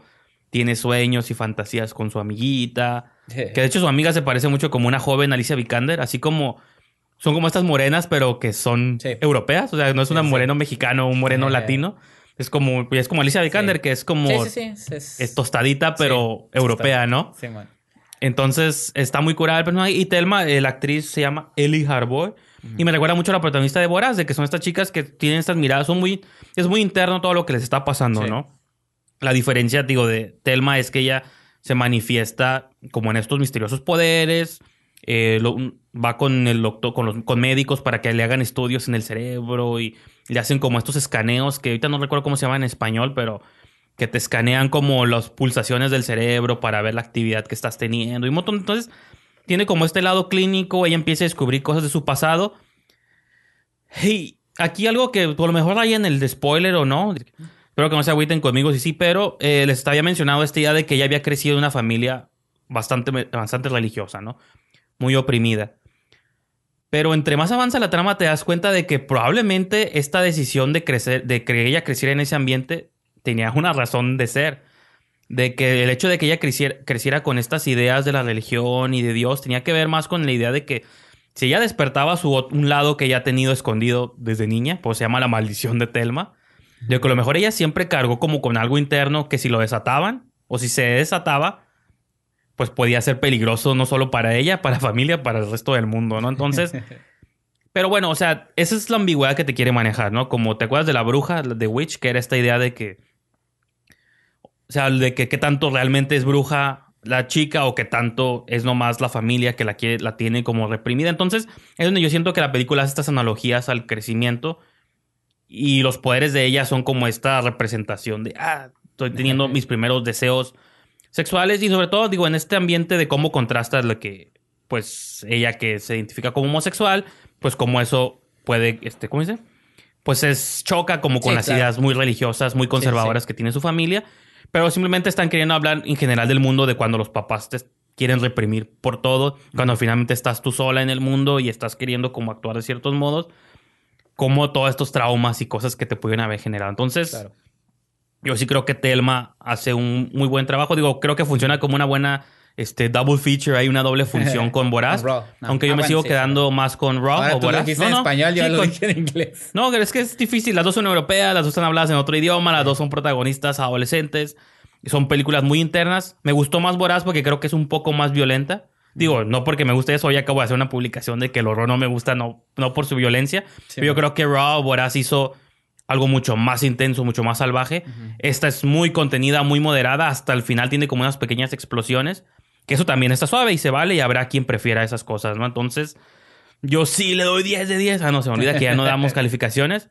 tiene sueños y fantasías con su amiguita. Que de hecho su amiga se parece mucho como una joven Alicia Vikander, así como son como estas morenas, pero que son Sí. europeas. O sea, no es un Sí, sí. moreno mexicano o un moreno Eh. latino. Es como, es como Alicia Vikander, que es como. Es, es- tostadita, pero europea, ¿no? Sí, man. Entonces está muy curada el personaje. Y Telma, eh, la actriz se llama Ellie Harbour. Y me recuerda mucho a la protagonista de Boras, de que son estas chicas que tienen estas miradas, son muy, es muy interno todo lo que les está pasando. ¿no? La diferencia, digo, de Telma es que ella se manifiesta como en estos misteriosos poderes, eh, va con el doctor, con los con médicos para que le hagan estudios en el cerebro y le hacen como estos escaneos que ahorita no recuerdo cómo se llama en español, pero que te escanean como las pulsaciones del cerebro para ver la actividad que estás teniendo y. Entonces, tiene como este lado clínico, ella empieza a descubrir cosas de su pasado. Y aquí algo que por lo mejor hay en el spoiler o no, espero que no se agüiten conmigo, sí, sí, pero eh, les había mencionado esta idea de que ella había crecido en una familia bastante, bastante religiosa, ¿no? Muy oprimida. Pero entre más avanza la trama te das cuenta de que probablemente esta decisión de crecer, de que ella creciera en ese ambiente tenía una razón de ser. De que el hecho de que ella creciera, creciera con estas ideas de la religión y de Dios tenía que ver más con la idea de que si ella despertaba su, un lado que ella ha tenido escondido desde niña, pues se llama la maldición de Telma, de que a lo mejor ella siempre cargó como con algo interno que si lo desataban o si se desataba, pues podía ser peligroso no solo para ella, (laughs) para la familia, para el resto del mundo, ¿no? Entonces, (laughs) pero bueno, o sea, esa es la ambigüedad que te quiere manejar, ¿no? Como te acuerdas de la bruja, de Witch, que era esta idea de que, o sea, de que qué tanto realmente es bruja la chica o qué tanto es nomás la familia que la, quiere, la tiene como reprimida. Entonces, es donde yo siento que la película hace estas analogías al crecimiento y los poderes de ella son como esta representación de, ah, estoy teniendo mis primeros deseos sexuales y sobre todo, digo, en este ambiente de cómo contrasta lo que, pues, ella que se identifica como homosexual, pues como eso puede, este, ¿cómo dice? Pues es choca como con Sí, las claro. ideas muy religiosas, muy conservadoras que tiene su familia, pero simplemente están queriendo hablar en general del mundo de cuando los papás te quieren reprimir por todo, cuando finalmente estás tú sola en el mundo y estás queriendo como actuar de ciertos modos, como todos estos traumas y cosas que te pueden haber generado. Entonces, Claro. yo sí creo que Telma hace un muy buen trabajo. Digo, creo que funciona como una buena este, double feature. Hay una doble (laughs) función con Boraz. No. Aunque yo Ah, me bueno, sigo sí, quedando más con Raw Ahora o tú lo Boraz. dijiste No, en español, yo Sí, lo con- dije en inglés. No, es que es difícil. Las dos son europeas, las dos están habladas en otro idioma, las dos son protagonistas adolescentes. Son películas muy internas. Me gustó más Boraz porque creo que es un poco más violenta. Digo, no porque me guste eso, hoy acabo de hacer una publicación de que el horror no me gusta, no, no por su violencia. Sí, pero yo creo que Raw Boraz hizo algo mucho más intenso, mucho más salvaje. Esta es muy contenida, muy moderada. Hasta el final tiene como unas pequeñas explosiones. Que eso también está suave y se vale y habrá quien prefiera esas cosas, ¿no? Entonces, yo sí le doy 10 de 10. Ah, no, se me olvida que ya no damos (laughs) calificaciones.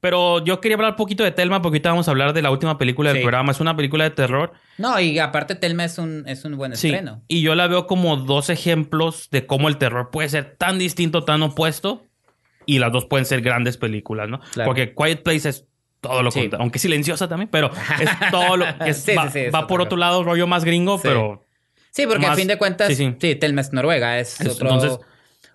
Pero yo quería hablar un poquito de Telma porque ahorita vamos a hablar de la última película del Sí. programa. Es una película de terror. No, y aparte Telma es un, es un buen Sí. estreno. Y yo la veo como dos ejemplos de cómo el terror puede ser tan distinto, tan opuesto. Y las dos pueden ser grandes películas, ¿no? Claro. Porque Quiet Place es todo lo Sí. contrario. Aunque silenciosa también, pero es (laughs) todo lo que es- Sí, va, va por otro lado, rollo más gringo, pero Sí, porque a fin de cuentas, sí. Telma es Noruega, es, Es- otro, entonces-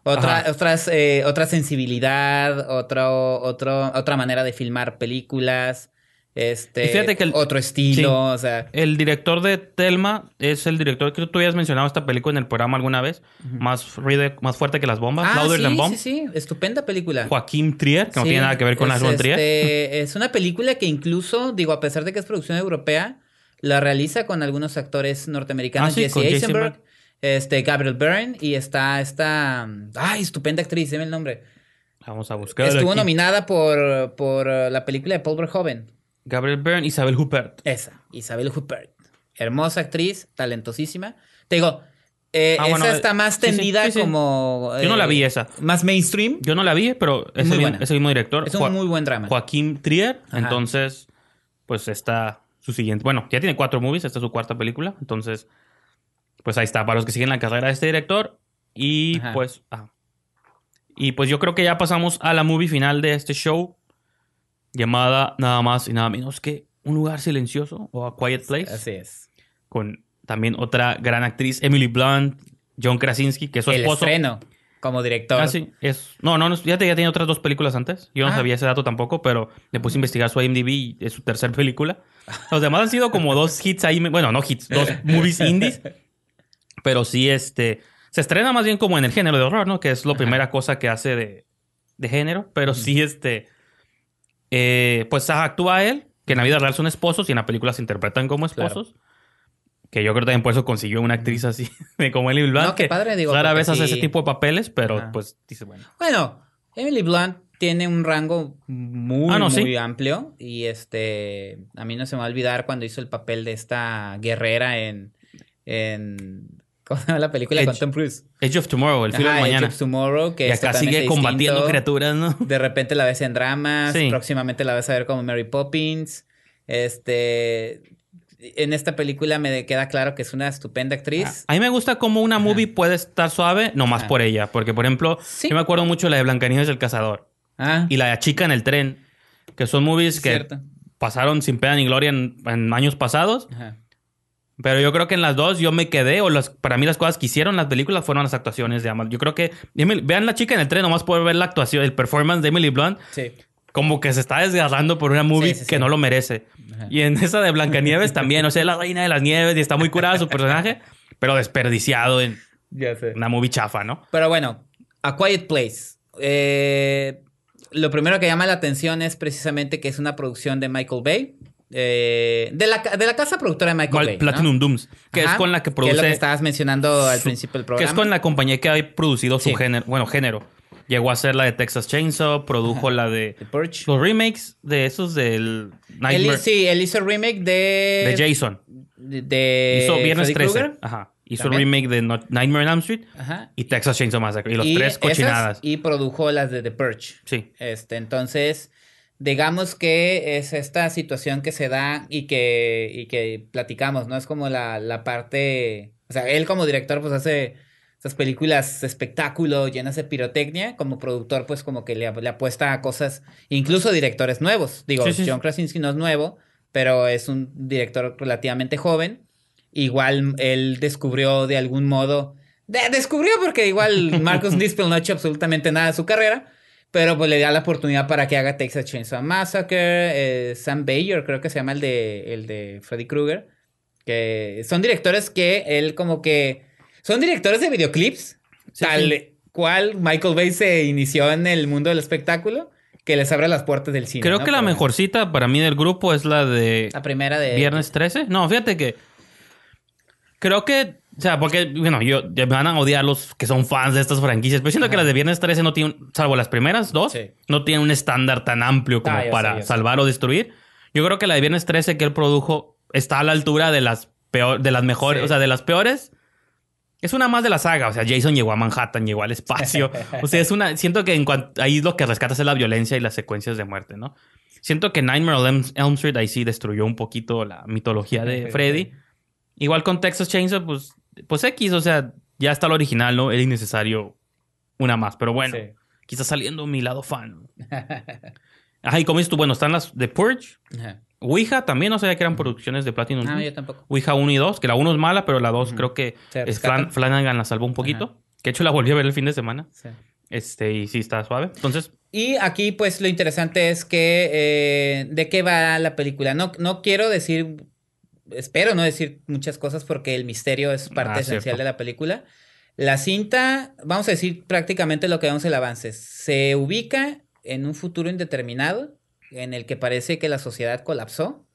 otra, otras, eh, otra sensibilidad, otro, otro, otra manera de filmar películas, este, Y fíjate que el- otro estilo, sí. o sea, el director de Telma es el director que tú habías mencionado esta película en el programa alguna vez. más, fuerte que las bombas. ah, Louder sí, Than Bomb. sí, sí, estupenda película. Joaquín Trier, que no tiene nada que ver con es, Lars von Trier. este, (laughs) es una película que incluso, digo, a pesar de que es producción europea, la realiza con algunos actores norteamericanos, Ah, Jesse Eisenberg, Berg. Este, Gabriel Byrne, y está esta, ay, estupenda actriz, dime el nombre. Vamos a buscar. Estuvo aquí. nominada por, por uh, la película de Paul Verhoeven. Gabriel Byrne, Isabel Huppert. Esa, Isabel Huppert. Hermosa actriz, talentosísima. Te digo, eh, Ah, esa bueno, está eh, más sí, tendida sí, sí. como... Yo no la eh, vi esa. Más mainstream. Yo no la vi, pero es Muy el, mismo director. Es un muy buen drama. Joaquín Trier. Ajá. Entonces, pues está su siguiente. Bueno, ya tiene cuatro movies. Esta es su cuarta película. Entonces, pues ahí está. Para los que siguen la carrera de este director. Y Ajá. pues. ah. Y pues yo creo que ya pasamos a la movie final de este show. Llamada nada más y nada menos que Un lugar silencioso o A Quiet Place. Así es. Con también otra gran actriz, Emily Blunt, John Krasinski, que es su El esposo. estreno como director. Ah, sí. Es... No, no, no, ya, te- ya tenía otras dos películas antes. Yo no Ah. sabía ese dato tampoco, pero le puse a investigar su IMDb y es su tercera (laughs) película. Los demás han sido como dos hits ahí. Bueno, no hits, dos (laughs) movies indies. Pero sí, este... Se estrena más bien como en el género de horror, ¿no? Que es la Ajá. primera cosa que hace de, de género. Pero sí, este... eh, pues actúa él, que en la vida real son esposos y en la película se interpretan como esposos. Que yo creo también por eso consiguió una actriz así, (laughs) de como Emily Blunt. No, qué que padre, digo, Rara vez hace sí- ese tipo de papeles, pero Ajá. pues dice, bueno. Bueno, Emily Blunt tiene un rango muy, Ah, no, muy sí. amplio. Y este. A mí no se me va a olvidar cuando hizo el papel de esta guerrera en. en ¿Cómo se llama (laughs) la película Edge. con Tom Cruise? Edge of Tomorrow, el filo Ajá, de Edge mañana. of Tomorrow, que Y acá sigue combatiendo distinto. criaturas, ¿no? De repente la ves en dramas, Sí. próximamente la vas a ver como Mary Poppins. Este. En esta película me queda claro que es una estupenda actriz. A mí me gusta cómo una movie puede estar suave, nomás Ajá. por ella. Porque, por ejemplo, Sí. yo me acuerdo mucho la de Blancanieves el Cazador Ah, y la de Chica en el Tren, que son movies que cierto. pasaron sin pena ni gloria en, en años pasados. Ajá. Pero yo creo que en las dos yo me quedé, o las, para mí las cosas que hicieron las películas fueron las actuaciones de ambas. Yo creo que, Emily- vean la chica en el tren, nomás por ver la actuación, el performance de Emily Blunt, Sí. como que se está desgarrando por una movie Sí, sí, que no lo merece. Ajá. Y en esa de Blancanieves (laughs) también, o sea, la reina de las nieves y está muy curada su personaje, pero desperdiciado en Ya sé. una movie chafa, ¿no? Pero bueno, A Quiet Place. Eh, lo primero que llama la atención es precisamente que es una producción de Michael Bay. Eh, de, la, de la casa productora de Michael Bay. ¿no? Platinum Dooms, que Ajá, es con la que es lo que produce, estabas mencionando al su- principio del que programa. es con la compañía que ha producido su Sí. género, bueno, género. Llegó a ser la de Texas Chainsaw, produjo la de The Purge. los remakes de esos del Él, Nightmare sí, él hizo el remake de... de Jason. de, de Hizo Viernes Freddy 13. Krueger. Ajá. Hizo el remake de No- Nightmare on Elm Street Ajá. y Texas Chainsaw Massacre. Y los Y tres esas, cochinadas. y produjo las de The Purge. Sí. Este, entonces, digamos que es esta situación que se da y que, y que platicamos, ¿no? Es como la, la parte, o sea, él como director pues hace esas películas espectáculo llenas de pirotecnia, como productor pues como que le, le apuesta a cosas, incluso directores nuevos. Digo, Sí, sí, sí. John Krasinski no es nuevo, pero es un director relativamente joven. Igual él descubrió de algún modo... de- descubrió porque igual Marcus (laughs) Nispel no ha hecho absolutamente nada de su carrera. Pero pues le da la oportunidad para que haga Texas Chainsaw Massacre. eh, Sam Bayer, creo que se llama el de, el de Freddy Krueger. Que son directores que él como que... Son directores de videoclips. Sí, tal sí. cual Michael Bay se inició en el mundo del espectáculo. Que les abre las puertas del cine. Creo ¿no? que la Pero- mejorcita para mí del grupo es la de La primera de... Viernes 13. No, fíjate que. Creo que. O sea, porque, bueno, yo me van a odiar los que son fans de estas franquicias. Pero siento que las de Viernes 13 no tienen, salvo las primeras dos, Sí. no tienen un estándar tan amplio como Ah, sé, para sé. salvar o destruir. Yo creo que la de Viernes 13 que él produjo está a la altura de las peor, de las mejores, Sí. o sea, de las peores. Es una más de la saga. O sea, Jason llegó a Manhattan, llegó al espacio. (laughs) O sea, es una. Siento que en cuanto, ahí lo que rescatas es la violencia y las secuencias de muerte, ¿no? Siento que Nightmare on Elm, Elm Street ahí sí destruyó un poquito la mitología de Freddy. Igual con Texas Chainsaw, pues, pues X, o sea, ya está lo original, ¿no? Era innecesario una más. Pero bueno, Sí. quizás saliendo mi lado fan. (laughs) Ajá, y como dices tú, bueno, están las de Purge. Ajá. Ouija también, no sabía que eran producciones de Platinum. No, Dunes. yo tampoco. Ouija 1 y 2, que la 1 es mala, pero la 2 creo que es. Flan- Flanagan la salvó un poquito. Que de hecho la volví a ver el fin de semana. Sí. Este, y sí está suave. Entonces, Y aquí, pues, lo interesante es que eh, de qué va la película. No, no quiero decir, espero no decir muchas cosas porque el misterio es parte Ah, esencial cierto. de la película. La cinta, vamos a decir prácticamente lo que vemos el avance. Se ubica en un futuro indeterminado en el que parece que la sociedad colapsó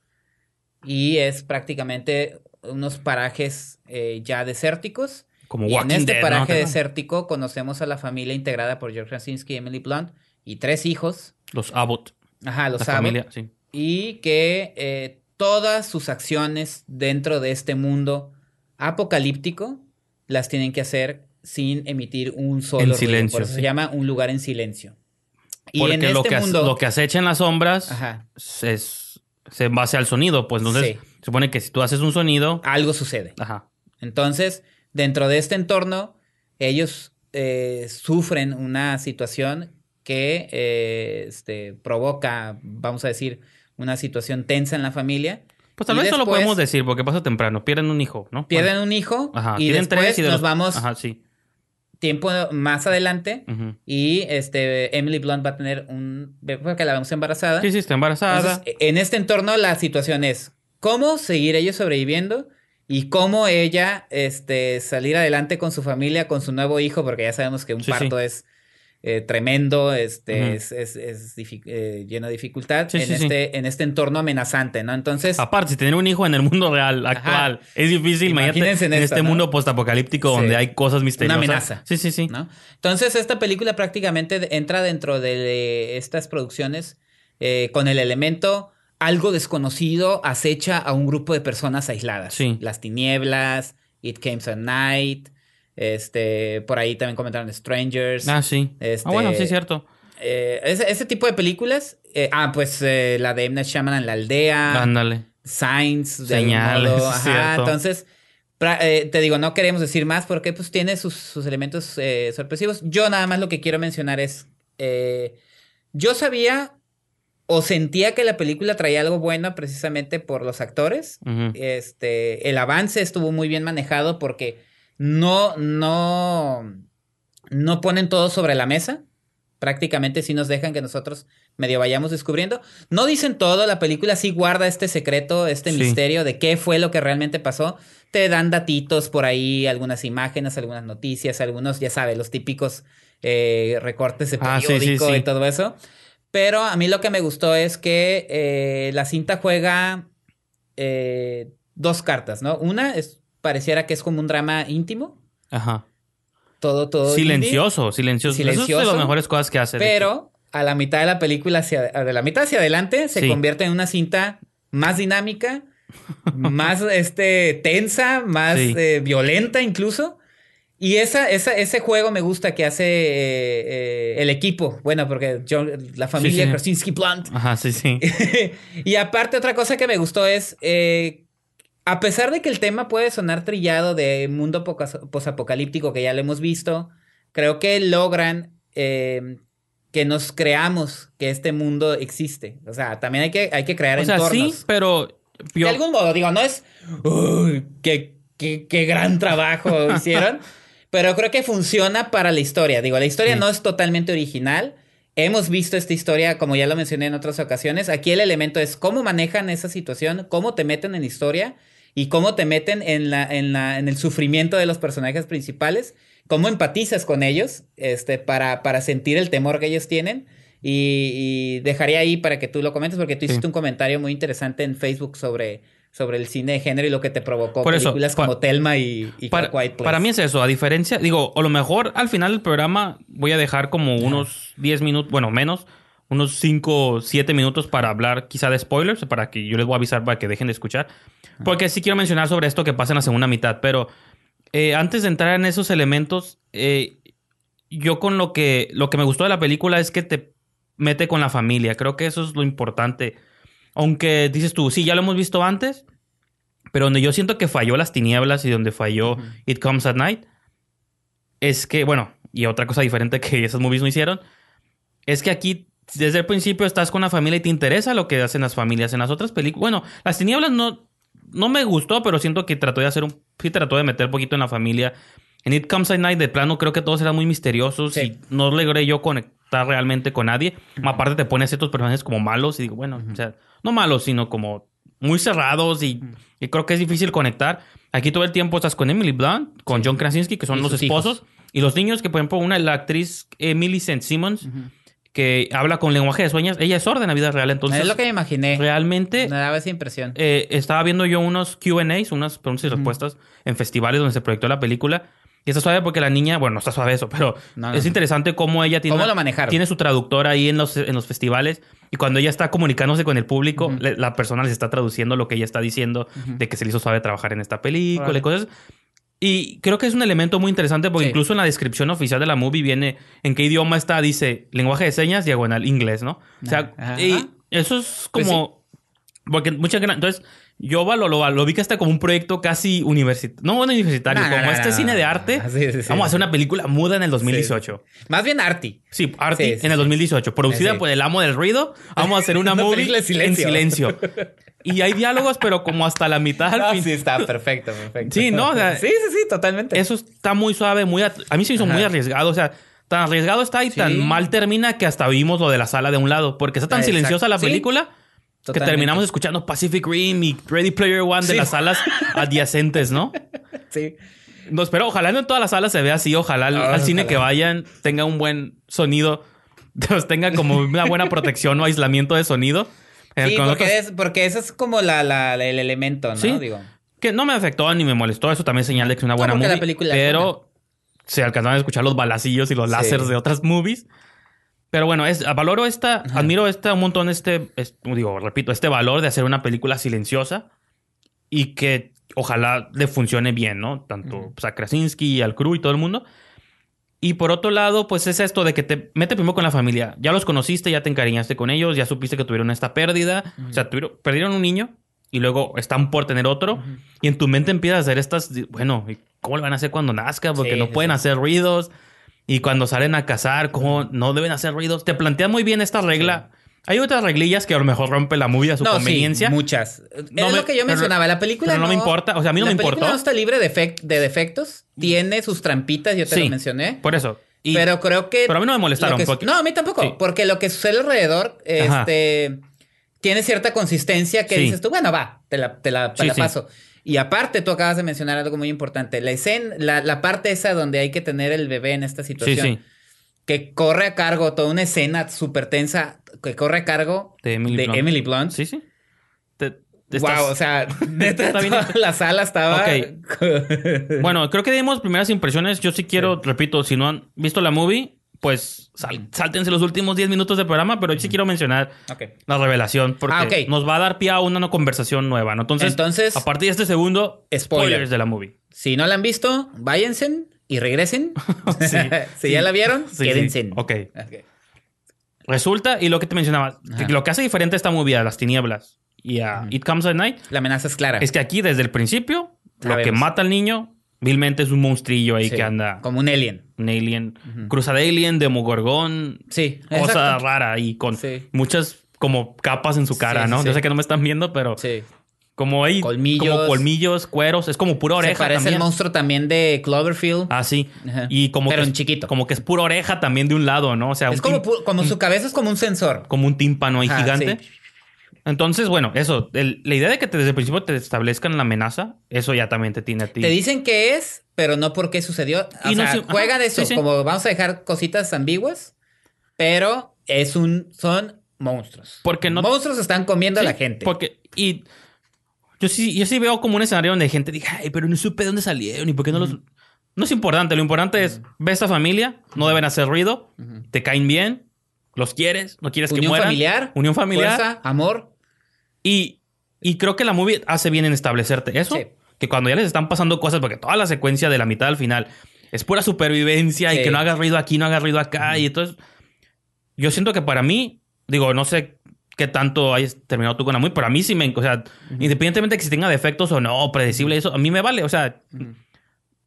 y es prácticamente unos parajes eh, ya desérticos. como Y en este Dead, paraje ¿no? desértico conocemos a la familia integrada por George Krasinski y Emily Blunt y tres hijos. Los Abbott. Ajá, los la Abbott, familia, sí. Y que eh, todas sus acciones dentro de este mundo apocalíptico las tienen que hacer sin emitir un solo En ruido. silencio, Por eso se llama un lugar en silencio. Y Porque en este lo, que, mundo... lo que acecha en las sombras Ajá, es, se base al sonido. Pues entonces, Sí. se supone que si tú haces un sonido. algo sucede. Ajá. Entonces, dentro de este entorno, ellos eh, sufren una situación que eh, este, provoca, vamos a decir, una situación tensa en la familia. Pues tal vez eso lo después podemos decir porque pasa temprano. Pierden un hijo, ¿no? Pierden un hijo Ajá. y después tres y de nos los- vamos Ajá, sí. tiempo más adelante Ujú. y este Emily Blunt va a tener un porque la vemos embarazada. Sí, sí, está embarazada. Entonces, en este entorno la situación es cómo seguir ellos sobreviviendo y cómo ella este, salir adelante con su familia, con su nuevo hijo, porque ya sabemos que un Sí, parto sí. es eh, tremendo, este, es, es- es eh, lleno de dificultad Sí, en, sí, sí. este, en este entorno amenazante, ¿no? Entonces, Aparte, si tener un hijo en el mundo real, actual, es difícil. Imagínate en, en este ¿no? mundo postapocalíptico donde hay cosas misteriosas. amenaza. Sí, sí, sí. ¿no? Entonces, esta película prácticamente entra dentro de estas producciones eh, con el elemento algo desconocido acecha a un grupo de personas aisladas. Sí. Las tinieblas, It Came at Night, este, por ahí también comentaron Strangers. Ah, sí. Este- Ah, bueno, sí, cierto. Eh, ese, ese tipo de películas. eh, ah, pues eh, la de M. Night Shyamalan, La Aldea. Ándale. Signs, Señales, Ajá, cierto. entonces, eh, te digo, no queremos decir más porque pues tiene sus, sus elementos eh, sorpresivos. Yo nada más lo que quiero mencionar es, eh, yo sabía o sentía que la película traía algo bueno precisamente por los actores. Este, el avance estuvo muy bien manejado porque no, no, no ponen todo sobre la mesa. Prácticamente sí nos dejan que nosotros medio vayamos descubriendo. No dicen todo, la película sí guarda este secreto, este Sí. misterio de qué fue lo que realmente pasó. Te dan datitos por ahí, algunas imágenes, algunas noticias, algunos, ya sabes, los típicos eh, recortes de Ah, sí, periódico sí. y todo eso. Pero a mí lo que me gustó es que eh, la cinta juega eh, dos cartas, ¿no? Una es pareciera que es como un drama íntimo, Ajá. todo, todo. indie, Silencioso, silencioso. Eso es de Silencioso. las mejores cosas que hace. pero a la mitad de la película, hacia, de la mitad hacia adelante, se Sí. convierte en una cinta más dinámica, (laughs) más este, tensa, más Sí. eh, violenta incluso. Y esa, esa, ese juego me gusta que hace eh, eh, el equipo. Bueno, porque yo, la familia sí. Krasinski Plant Ajá, sí, sí. (laughs) y aparte, otra cosa que me gustó es. eh, a pesar de que el tema puede sonar trillado de mundo poca- posapocalíptico, que ya lo hemos visto, creo que logran eh, que nos creamos que este mundo existe. O sea, también hay que, hay que crear O sea, entornos. sí, pero yo- De algún modo, digo, no es. Uy, qué, qué- qué gran trabajo (laughs) hicieron. Pero creo que funciona para la historia. Digo, la historia Sí. no es totalmente original. Hemos visto esta historia, como ya lo mencioné en otras ocasiones. Aquí el elemento es cómo manejan esa situación, cómo te meten en la historia y cómo te meten en, la, en, la, en el sufrimiento de los personajes principales, cómo empatizas con ellos este, para, para sentir el temor que ellos tienen. Y, y dejaría ahí para que tú lo comentes, porque tú Sí. hiciste un comentario muy interesante en Facebook sobre, sobre el cine de género y lo que te provocó Por eso, películas como Telma y, y para, Quiet Place. para mí es eso, a diferencia, digo, a lo mejor al final del programa voy a dejar como unos 10 minutos, bueno, menos, unos 5, 7 minutos para hablar quizá de spoilers, para que yo les voy a avisar para que dejen de escuchar. Porque sí quiero mencionar sobre esto que pasa en la segunda mitad, pero eh, antes de entrar en esos elementos, eh, yo con lo que, lo que me gustó de la película es que te mete con la familia. Creo que eso es lo importante. Aunque dices tú, sí, ya lo hemos visto antes, pero donde yo siento que falló las tinieblas y donde falló. It Comes at Night, es que, bueno, y otra cosa diferente (laughs) que esas movies no hicieron, es que aquí desde el principio estás con la familia y te interesa lo que hacen las familias. En las otras películas, bueno, las tinieblas no, no me gustó, pero siento que trató de hacer un, sí trató de meter un poquito en la familia. En It Comes at Night, de plano, creo que todos eran muy misteriosos Sí. y no logré yo conectar realmente con nadie. Aparte, te pones ciertos personajes como malos y digo, bueno, o sea, no malos, sino como muy cerrados y, y creo que es difícil conectar. Aquí todo el tiempo estás con Emily Blunt, con John Krasinski, que son los esposos, hijos. y los niños, que por ejemplo, una, la actriz Emily St. Simmons, que habla con lenguaje de sueños, ella es sorda en la vida real, entonces es lo que me imaginé. realmente Me daba esa impresión. eh, estaba viendo yo unos QAs, unas preguntas y respuestas en festivales donde se proyectó la película. Y está suave porque la niña, bueno, no está suave eso, pero No, no, es interesante cómo ella tiene, ¿Cómo lo manejaron? tiene su traductor ahí en los, en los festivales. Y cuando ella está comunicándose con el público, Ujú. le- la persona les está traduciendo lo que ella está diciendo, de que se le hizo suave trabajar en esta película y cosas. Y creo que es un elemento muy interesante porque Sí. incluso en la descripción oficial de la movie viene en qué idioma está, dice lenguaje de señas, diagonal inglés, ¿no? O sea, Ajá. y eso es Pues como... Porque mucha gran- Entonces, yo lo, lo, lo vi que hasta como un proyecto casi universitario. No, bueno, universitario. No, no, como no, este cine de arte. Sí, sí, sí. vamos a hacer una película muda en el 2018. Más bien Arty. Sí, sí, en el sí. 2018. Producida por El Amo del Ruido. Vamos a hacer una, (laughs) Una movie película en silencio. en silencio. Y hay diálogos, pero como hasta la mitad al Ah, fin. sí, está perfecto, perfecto. Sí, ¿no? O sea, sí, sí, sí, totalmente. Eso está muy suave, muy... A mí se hizo Ajá. muy arriesgado. O sea, tan arriesgado está y tan mal termina que hasta vimos lo de la sala de un lado. Porque está tan exacto. silenciosa la Sí. Que terminamos escuchando Pacific Rim y Ready Player One de Sí. las salas adyacentes, ¿no? (laughs) Sí. No, pero ojalá no en todas las salas se vea así. Ojalá al, cine que vayan tenga un buen sonido. (laughs) Tenga como una buena (laughs) protección o aislamiento de sonido. Sí, porque, otros- es, porque eso es como la, la- la- el elemento, ¿no? Sí. Digo. Que no me afectó ni me molestó. Eso también es señal de que es una buena movie. la película pero se alcanzaron a escuchar los balacillos y los Sí. láseres de otras movies. Pero bueno, es, valoro esta, admiro esta un montón este, es- digo, repito, este valor de hacer una película silenciosa y que ojalá le funcione bien, ¿no? Tanto pues, a Krasinski y al crew y todo el mundo. Y por otro lado, pues es esto de que te mete primero con la familia. Ya los conociste, ya te encariñaste con ellos, ya supiste que tuvieron esta pérdida. O sea, tuvieron- perdieron un niño y luego están por tener otro. Y en tu mente empiezas a hacer estas, bueno, ¿y ¿cómo le van a hacer cuando nazca? Porque Sí, no pueden sí. hacer ruidos. Y cuando salen a cazar, ¿cómo no deben hacer ruidos? Te plantea muy bien esta regla. Hay otras reglillas que a lo mejor rompe la movie a su no, conveniencia. sí, muchas. No es me- lo que yo mencionaba. La película pero no me importa. O sea, a mí no la me película importó. no está libre de, efec- de defectos. Tiene sus trampitas, yo te Sí, lo mencioné. Por eso. Y- pero creo que. pero a mí no me molestaron, que- porque- no, a mí tampoco. Sí. Porque lo que sucede alrededor Ajá. este, tiene cierta consistencia que dices tú, bueno, va, te la, te la, te Sí, la paso. Y aparte, tú acabas de mencionar algo muy importante. La escena, la, la parte esa donde hay que tener el bebé en esta sí, situación. sí. Que corre a cargo, toda una escena súper tensa, que corre a cargo De Emily Blunt. Emily Blunt. Sí, sí. Te- te Wow, estás- o sea, (laughs) neta, toda la sala estaba. (laughs) Bueno, creo que dimos primeras impresiones. Yo sí quiero, repito, si no han visto la movie, pues sal- sáltense los últimos 10 minutos del programa, pero yo sí quiero mencionar la revelación porque Ah, nos va a dar pie a una conversación nueva, ¿no? Entonces, Entonces- a partir de este segundo, Spoiler. spoilers de la movie. Si no la han visto, váyanse y regresen. (laughs) Sí. (laughs) si ya la vieron, Sí, quédense. Ok. Resulta, y lo que te mencionaba, Ajá. lo que hace diferente a esta movie a Las Tinieblas y a It Comes at Night La amenaza es clara. es que aquí desde el principio, lo que mata al niño, vilmente es un monstrillo ahí Sí, que anda, Como un alien. un alien, cruza de alien, demogorgón, Sí. cosa exacto. rara y con Sí. muchas como capas en su cara, Sí, ¿no? Yo sé que no me están viendo, pero Sí. como hay Colmillos. como colmillos, cueros, es como pura Se oreja parece también. el monstruo también de Cloverfield. Ah, sí. Ajá. Y como Pero que en es- chiquito. Como que es pura oreja también de un lado, ¿no? O sea, es como, como su cabeza es como un sensor. como un tímpano ahí Ajá, gigante. sí. Entonces, bueno, eso, el- la idea de que te- desde el principio te establezcan la amenaza, eso ya también te tiene a ti. Te dicen qué es, pero no por qué sucedió. O Y no sea, ajá, juegan eso. sí, sí. Como vamos a dejar cositas ambiguas, pero es un, son monstruos. Porque no- Monstruos están comiendo Sí, a la gente. Porque, y yo sí, yo sí veo como un escenario donde gente diga, ay, pero no supe de dónde salieron y por qué no los. No es importante, lo importante es, ve a familia, no deben hacer ruido, te caen bien, los quieres, no quieres que Unión mueran. familiar. Unión familiar. Fuerza, amor. Y, y creo que la movie hace bien en establecerte eso. Sí. Que cuando ya les están pasando cosas, porque toda la secuencia de la mitad al final es pura supervivencia y Sí. que no haga ruido aquí, no haga ruido acá. Y entonces, yo siento que para mí, digo, no sé qué tanto hayas terminado tú con la movie, pero a mí sí me. O sea, independientemente de que si tenga defectos o no, predecible, eso, a mí me vale. O sea,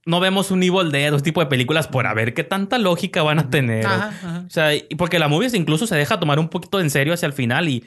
no vemos un Evil Dead, dos tipos de películas por a ver qué tanta lógica van a tener. Ajá, ajá. O sea, y porque la movie incluso se deja tomar un poquito en serio hacia el final y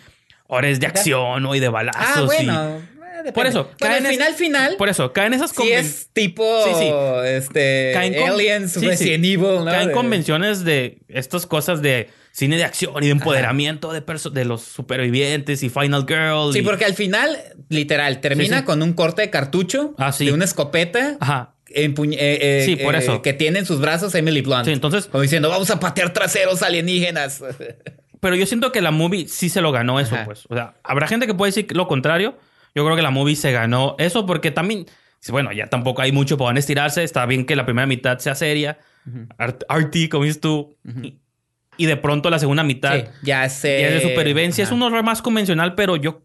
ahora es de acción y de balazos. Ah, y- bueno. eh, depende. Por eso, Bueno, caen al es- final, final. Por eso, caen esas sí conven- es tipo Sí, sí. este caen Aliens, sí, sí. Resident Evil, ¿no? Caen De- convenciones de estas cosas de cine de acción y de empoderamiento de, de los supervivientes y Final Girl. Sí, y- porque al final, literal, termina Sí, sí. con un corte de cartucho Ah, sí. de una escopeta Ajá. eh, eh, Sí, por eh, eso. que tiene en sus brazos Emily Blunt. Sí, entonces- Como diciendo, vamos a patear traseros alienígenas. (laughs) Pero yo siento que la movie sí se lo ganó eso, Ajá. pues. O sea, habrá gente que puede decir lo contrario. Yo creo que la movie se ganó eso porque también, bueno, ya tampoco hay mucho para estirarse. Está bien que la primera mitad sea seria, art- arty, como dices tú, y, y de pronto la segunda mitad Sí, ya sé. ya es de supervivencia. Ajá. Es un horror más convencional, pero yo,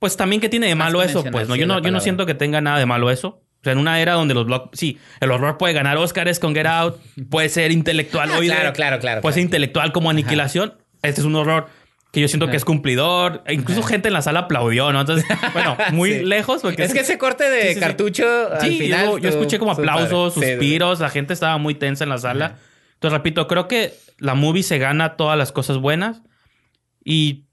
pues también que tiene de Más malo eso, pues. ¿no? sí, yo no, yo no siento que tenga nada de malo eso. O sea, en una era donde los block... Sí, el horror puede ganar Oscars con Get Out, puede ser intelectual Ah, hoy claro, claro, claro, Puede ser claro. intelectual como aniquilación. Este es un horror que yo siento que es cumplidor. E incluso gente en la sala aplaudió, ¿no? Entonces, (laughs) bueno, muy Sí. lejos porque... Es que ese corte de (laughs) Sí, sí, sí. cartucho al Sí, final. yo, escuché como padre. aplausos, suspiros, la gente estaba muy tensa en la sala. Entonces, repito, creo que la movie se gana todas las cosas buenas. Y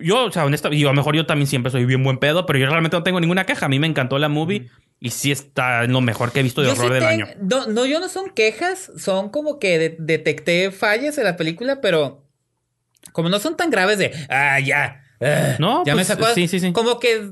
yo, o sea, honestamente, y a lo mejor yo también siempre soy bien buen pedo, pero yo realmente no tengo ninguna queja. A mí me encantó la movie y sí está en lo mejor que he visto de Yo horror sí del te- año. No, no, yo no son quejas, son como que de- detecté fallas en la película, pero como no son tan graves de, ah, ya, ah, No, ya pues, me sacó. sí, sí, sí. Como que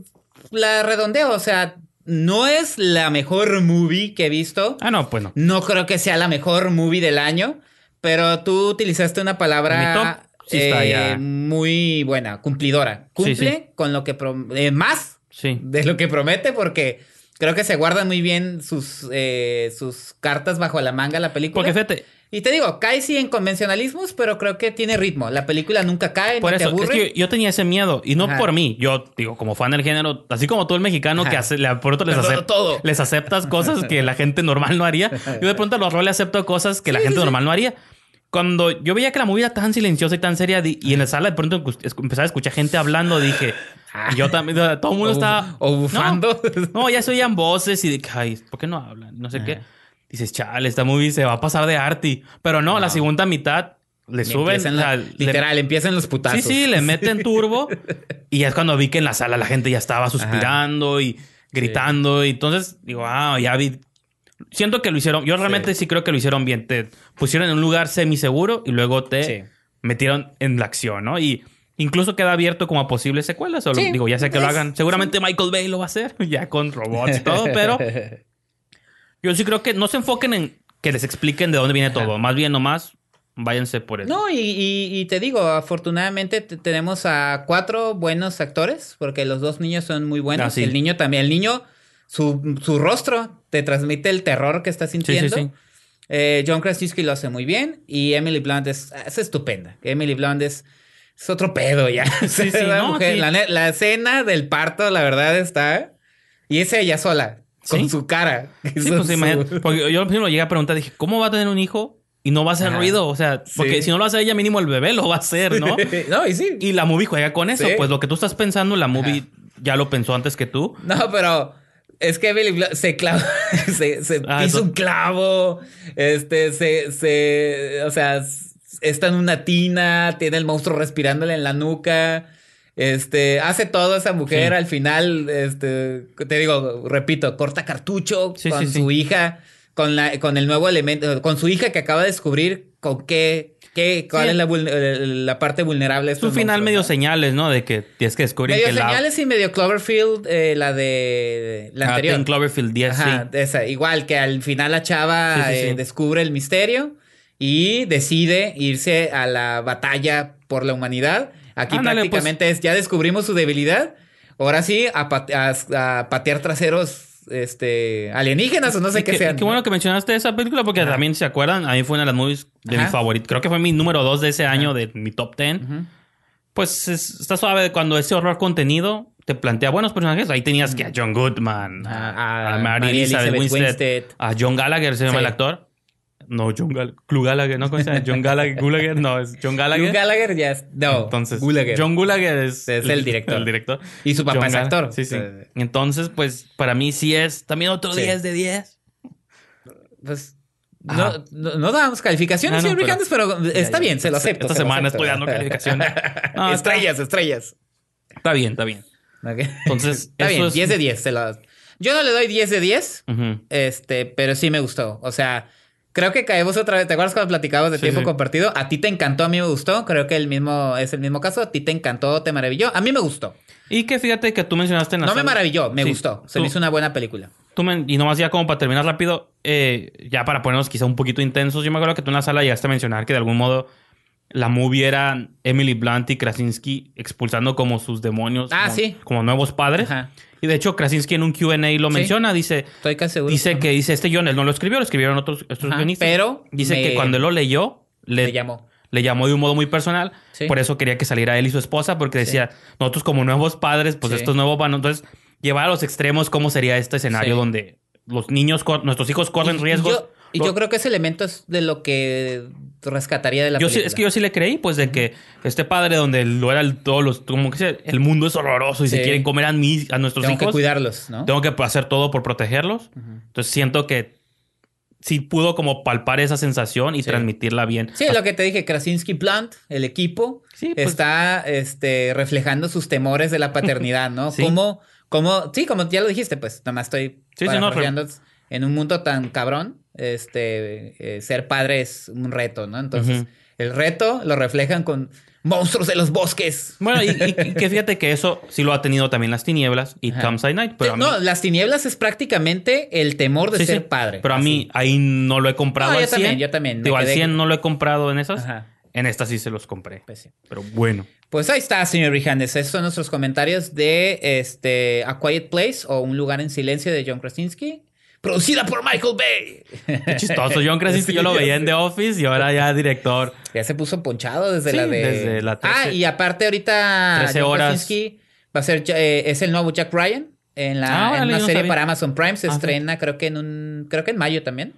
la redondeo, o sea, no es la mejor movie que he visto. Ah, no, pues no. No creo que sea la mejor movie del año, pero tú utilizaste una palabra sí eh, muy buena, cumplidora. Cumple Sí, sí. con lo que eh, más Sí. de lo que promete porque creo que se guardan muy bien sus, eh, sus cartas bajo la manga la película. Porque fíjate, Y te digo, cae sí en convencionalismos, pero creo que tiene ritmo. La película nunca cae, por te eso, es aburre. que yo, yo tenía ese miedo. Y no Ajá. por mí. Yo, digo, como fan del género, así como tú el mexicano Ajá. que hace, le- por otro les, Todo, acep- todo. les aceptas cosas que la gente normal no haría. Yo de pronto a los roles acepto cosas que la gente normal no haría. Cuando yo veía que la movie era tan silenciosa y tan seria y en la sala de pronto empezaba a escuchar gente hablando, dije, y yo también, todo el mundo O- estaba... o bufando. No, no, ya se oían voces y de ay, ¿por qué no hablan? No sé qué. Dices, chale, esta movie se va a pasar de arty. Pero no, la segunda mitad le Le suben... empiezan la- le- literal, empiezan los Sí, putazos. sí, le (laughs) meten turbo. y ya es cuando vi que en la sala la gente ya estaba suspirando y gritando. Y entonces digo, ah, ya vi. Siento que lo hicieron. Yo realmente sí, creo que lo hicieron bien. Te pusieron en un lugar semiseguro y luego te Sí. metieron en la acción, ¿no? Y incluso queda abierto como a posibles secuelas. O lo- Sí, digo, ya sé que lo es- hagan. Seguramente Michael Bay lo va a hacer, (laughs) ya con robots y todo, pero (laughs) yo sí creo que no se enfoquen en que les expliquen de dónde viene todo. Más bien nomás váyanse por eso. No, y, y- y te digo, afortunadamente te- tenemos a cuatro buenos actores, porque los dos niños son muy buenos. Ah, sí. El niño también, el niño, su, su rostro te transmite el terror que está sí, sintiendo. sí. Eh, John Krasinski lo hace muy bien y Emily Blunt es, es estupenda. Emily Blunt es, es otro pedo ya. (laughs) Sí, sí, la, no, mujer- sí. la la escena del parto, la verdad, está... Y es ella sola, con Sí. su cara. (laughs) Sí, pues su- imagínate. Porque yo primero llegué a preguntar, dije, ¿cómo va a tener un hijo y no va a hacer Ajá. ruido? O sea, porque Sí. si no lo hace ella, mínimo el bebé lo va a hacer, ¿no? (laughs) no, y sí. y la movie juega con eso. Sí. Pues lo que tú estás pensando, la movie ya lo pensó antes que tú. No, pero es que Blunt se clava, (laughs) se, se Ah, eso- un clavo, este, se, se, o sea, está en una tina, tiene el monstruo respirándole en la nuca, este, hace todo esa mujer Sí. al final, este, te digo, repito, corta cartucho Sí, con sí, su hija, con la, con el nuevo elemento, con su hija que acaba de descubrir con qué, qué, cuál es la, parte vulnerable de Es un estos final monstruos, medio ¿no? señales, ¿no? De que tienes que descubrir Medio que la... señales y medio Cloverfield, eh, la de la Ah, anterior. Ten Cloverfield 10, Ajá, sí. esa. Igual que al final la chava eh, descubre el misterio y decide irse a la batalla por la humanidad. Aquí Ándale, pues. prácticamente es, ya descubrimos su debilidad. Ahora sí, a, pat- a- a patear traseros este, alienígenas o no sé Y qué sean. qué bueno que mencionaste esa película porque Ajá. también, ¿se acuerdan? A mí fue una de las movies de Ajá. mis favoritos. Creo que fue mi número 2 de ese año, de mi top 10. Ujú. Pues es- está suave cuando ese horror contenido te plantea buenos personajes. Ahí tenías que a John Goodman, a, A- a Mary Elizabeth Elizabeth Winstead, Winstead. a John Gallagher, se llama Sí. el actor. No, John Gallagher. Clu Gallagher, ¿no? ¿Cómo se llama? John Gallagher. Gallagher, no, es John Gallagher. Hugh Gallagher ya es. No, Entonces, Gallagher. John Gallagher es, Es el director. El director. Y su papá John es actor. Sí, sí. Entonces, pues, para mí sí es también otro Sí. 10 de 10. Pues. No, no, no damos calificaciones, Ah, no, señor pero- pero está Ya, ya. bien, se lo acepto. Esta se semana acepto. estoy dando calificaciones. (laughs) No, está- estrellas, estrellas. Está bien, está bien. Ok. Entonces, (laughs) está eso bien, es- 10 de 10. se lo- Yo no le doy 10 de 10, Ujú. este, pero sí me gustó. O sea, creo que caemos otra vez. ¿Te acuerdas cuando platicabas de Sí, tiempo sí. compartido? A ti te encantó, a mí me gustó. Creo que el mismo es el mismo caso. A ti te encantó, te maravilló. A mí me gustó. Y que fíjate que tú mencionaste en la No me maravilló, me Sí, gustó. Se tú- me hizo una buena película. Tú y nomás ya como para terminar rápido, eh, ya para ponernos quizá un poquito intensos, yo me acuerdo que tú en la sala llegaste a mencionar que de algún modo la movie era Emily Blunt y Krasinski expulsando como sus demonios. Ah, como, sí. Como nuevos padres. Ajá. Y de hecho Krasinski en un Q&A lo Sí. menciona, dice... Estoy casi seguro. Dice que dice este guion, él no lo escribió, lo escribieron otros, otros Ajá, guionistas. pero Dice me- que cuando él lo leyó, le, Me llamó. le llamó de un modo muy personal. Sí. Por eso quería que saliera él y su esposa, porque decía, nosotros como nuevos padres, pues Sí. estos nuevos van. Entonces, llevar a los extremos cómo sería este escenario donde los niños, nuestros hijos corren riesgos. Yo, y yo creo que ese elemento es de lo que rescataría de la yo sí- es que yo sí le creí, pues, de que este padre donde lo era el, todos los, como que sea, el mundo es horroroso y Sí. se quieren comer a, mí, a nuestros Tengo que hijos. cuidarlos, ¿no? Tengo que hacer todo por protegerlos. Entonces siento que sí pudo como palpar esa sensación y Sí. transmitirla bien. Sí, lo que te dije, Krasinski Plant, el equipo, Sí, pues- está este, reflejando sus temores de la paternidad, ¿no? (laughs) Sí. Como, como, sí, como ya lo dijiste, pues nada más estoy Sí, sí, no, en un mundo tan cabrón, este, eh, ser padre es un reto, ¿no? Entonces, el reto lo reflejan con monstruos de los bosques. Bueno, y, y que fíjate que eso sí lo ha tenido también las tinieblas y Ajá. Campsite Night. Pero a mí, no, las tinieblas es prácticamente el temor de Sí, ser sí, padre. Pero a mí ahí no lo he comprado No, al yo también, 100. yo también, Digo, al quedé- 100 no lo he comprado en esas. Ajá. En estas sí se los compré. Pues. Pero bueno. Pues ahí está, señor Rijandes. Esos son nuestros comentarios de este A Quiet Place o Un lugar en silencio de John Krasinski. Producida por Michael Bay. Qué chistoso. John Krasinski (laughs) yo lo veía en The Office y ahora ya director. Ya se puso ponchado desde Sí, la de. desde la Ah, 13 y aparte ahorita 13 John horas. Krasinski va a ser eh, es el nuevo Jack Ryan en la Ah, en una no serie sabía. para Amazon Prime se Ah, sí. estrena creo que en un creo que en mayo también.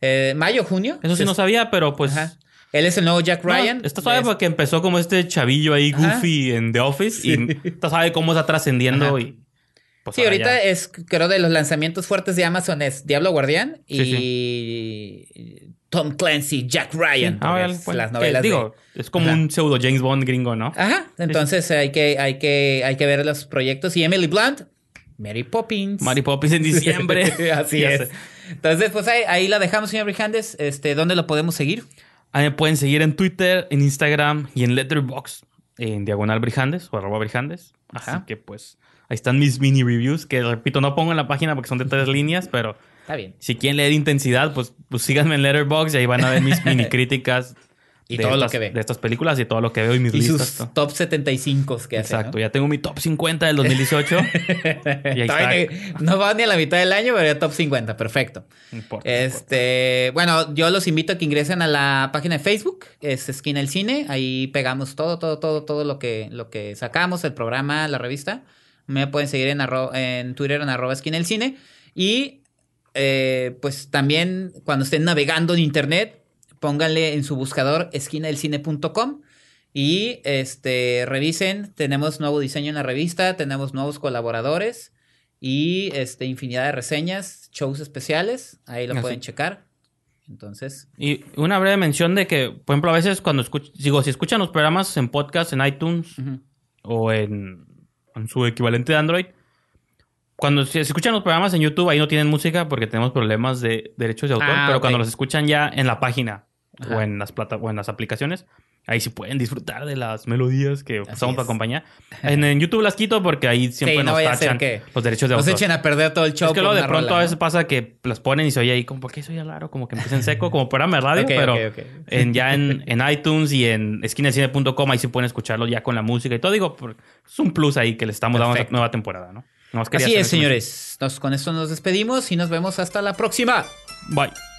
Eh, mayo junio. Eso sí no sabía, pero pues. Ajá. Él es el nuevo Jack no, Ryan. está suave Es- porque empezó como este chavillo ahí Ajá. goofy en The Office y está sabe cómo está trascendiendo y pues Sí, ahorita ya. es, creo, de los lanzamientos fuertes de Amazon es Diablo Guardián Sí, y Tom Clancy, Jack Ryan. Ah, porque vale, es bueno, las que novelas digo, es como Ajá. un pseudo James Bond gringo, ¿no? de... Ajá, entonces hay que, hay, que, hay que ver los proyectos. Y Emily Blunt, Mary Poppins. Mary Poppins en diciembre. (laughs) Así es. Entonces, pues ahí, ahí la dejamos, señor Brijandes. Este, ¿Dónde lo podemos seguir? Ahí me pueden seguir en Twitter, en Instagram y en Letterboxd, en Diagonal Brijandes o arroba Brijandes. Así Ajá. que pues ahí están mis mini reviews, que repito, no pongo en la página porque son de tres líneas, pero Está bien. si quieren leer intensidad, pues, pues síganme en Letterboxd y ahí van a ver mis (laughs) mini críticas Y de todo lo estas- que ve. de estas películas y todo lo que veo y mis Y listas. sus todo. top 75 que hace. Exacto, ¿no? ya tengo mi top 50 del 2018. (laughs) y ahí está. No va ni a la mitad del año, pero ya top 50. Perfecto. No importa, no importa. Este, bueno, yo los invito a que ingresen a la página de Facebook, es Esquina el Cine, ahí pegamos todo, todo, todo, todo lo que, lo que sacamos, el programa, la revista. Me pueden seguir en, arro- en Twitter en arroba Esquina el Cine. Y eh, pues también cuando estén navegando en internet, pónganle en su buscador esquinadelcine.com y este revisen, tenemos nuevo diseño en la revista, tenemos nuevos colaboradores y este infinidad de reseñas, shows especiales, ahí lo Así. pueden checar. Entonces, Y una breve mención de que, por ejemplo, a veces cuando escuch digo, si escuchan los programas en podcast, en iTunes o en, en su equivalente de Android, cuando si escuchan los programas en YouTube, ahí no tienen música porque tenemos problemas de derechos de autor, Ah, pero cuando los escuchan ya en la página o en las plata o en las aplicaciones, ahí sí pueden disfrutar de las melodías que usamos para acompañar. En, en YouTube las quito porque ahí siempre Sí, no nos tachan que los derechos de nos autor. echen a perder todo el show. Es que luego de pronto rola, a veces ¿no? pasa que las ponen y se oye ahí como, ¿por qué soy raro? Como que empieza en seco, como programa de radio, Ok, pero ok, ok. En, ya en, (laughs) en iTunes y en esquinacine.com ahí sí pueden escucharlo ya con la música y todo. Digo, es un plus ahí que le estamos dando a Perfecto. esta nueva temporada, ¿no? Así es, señores. Nos, con esto nos despedimos y nos vemos hasta la próxima. Bye.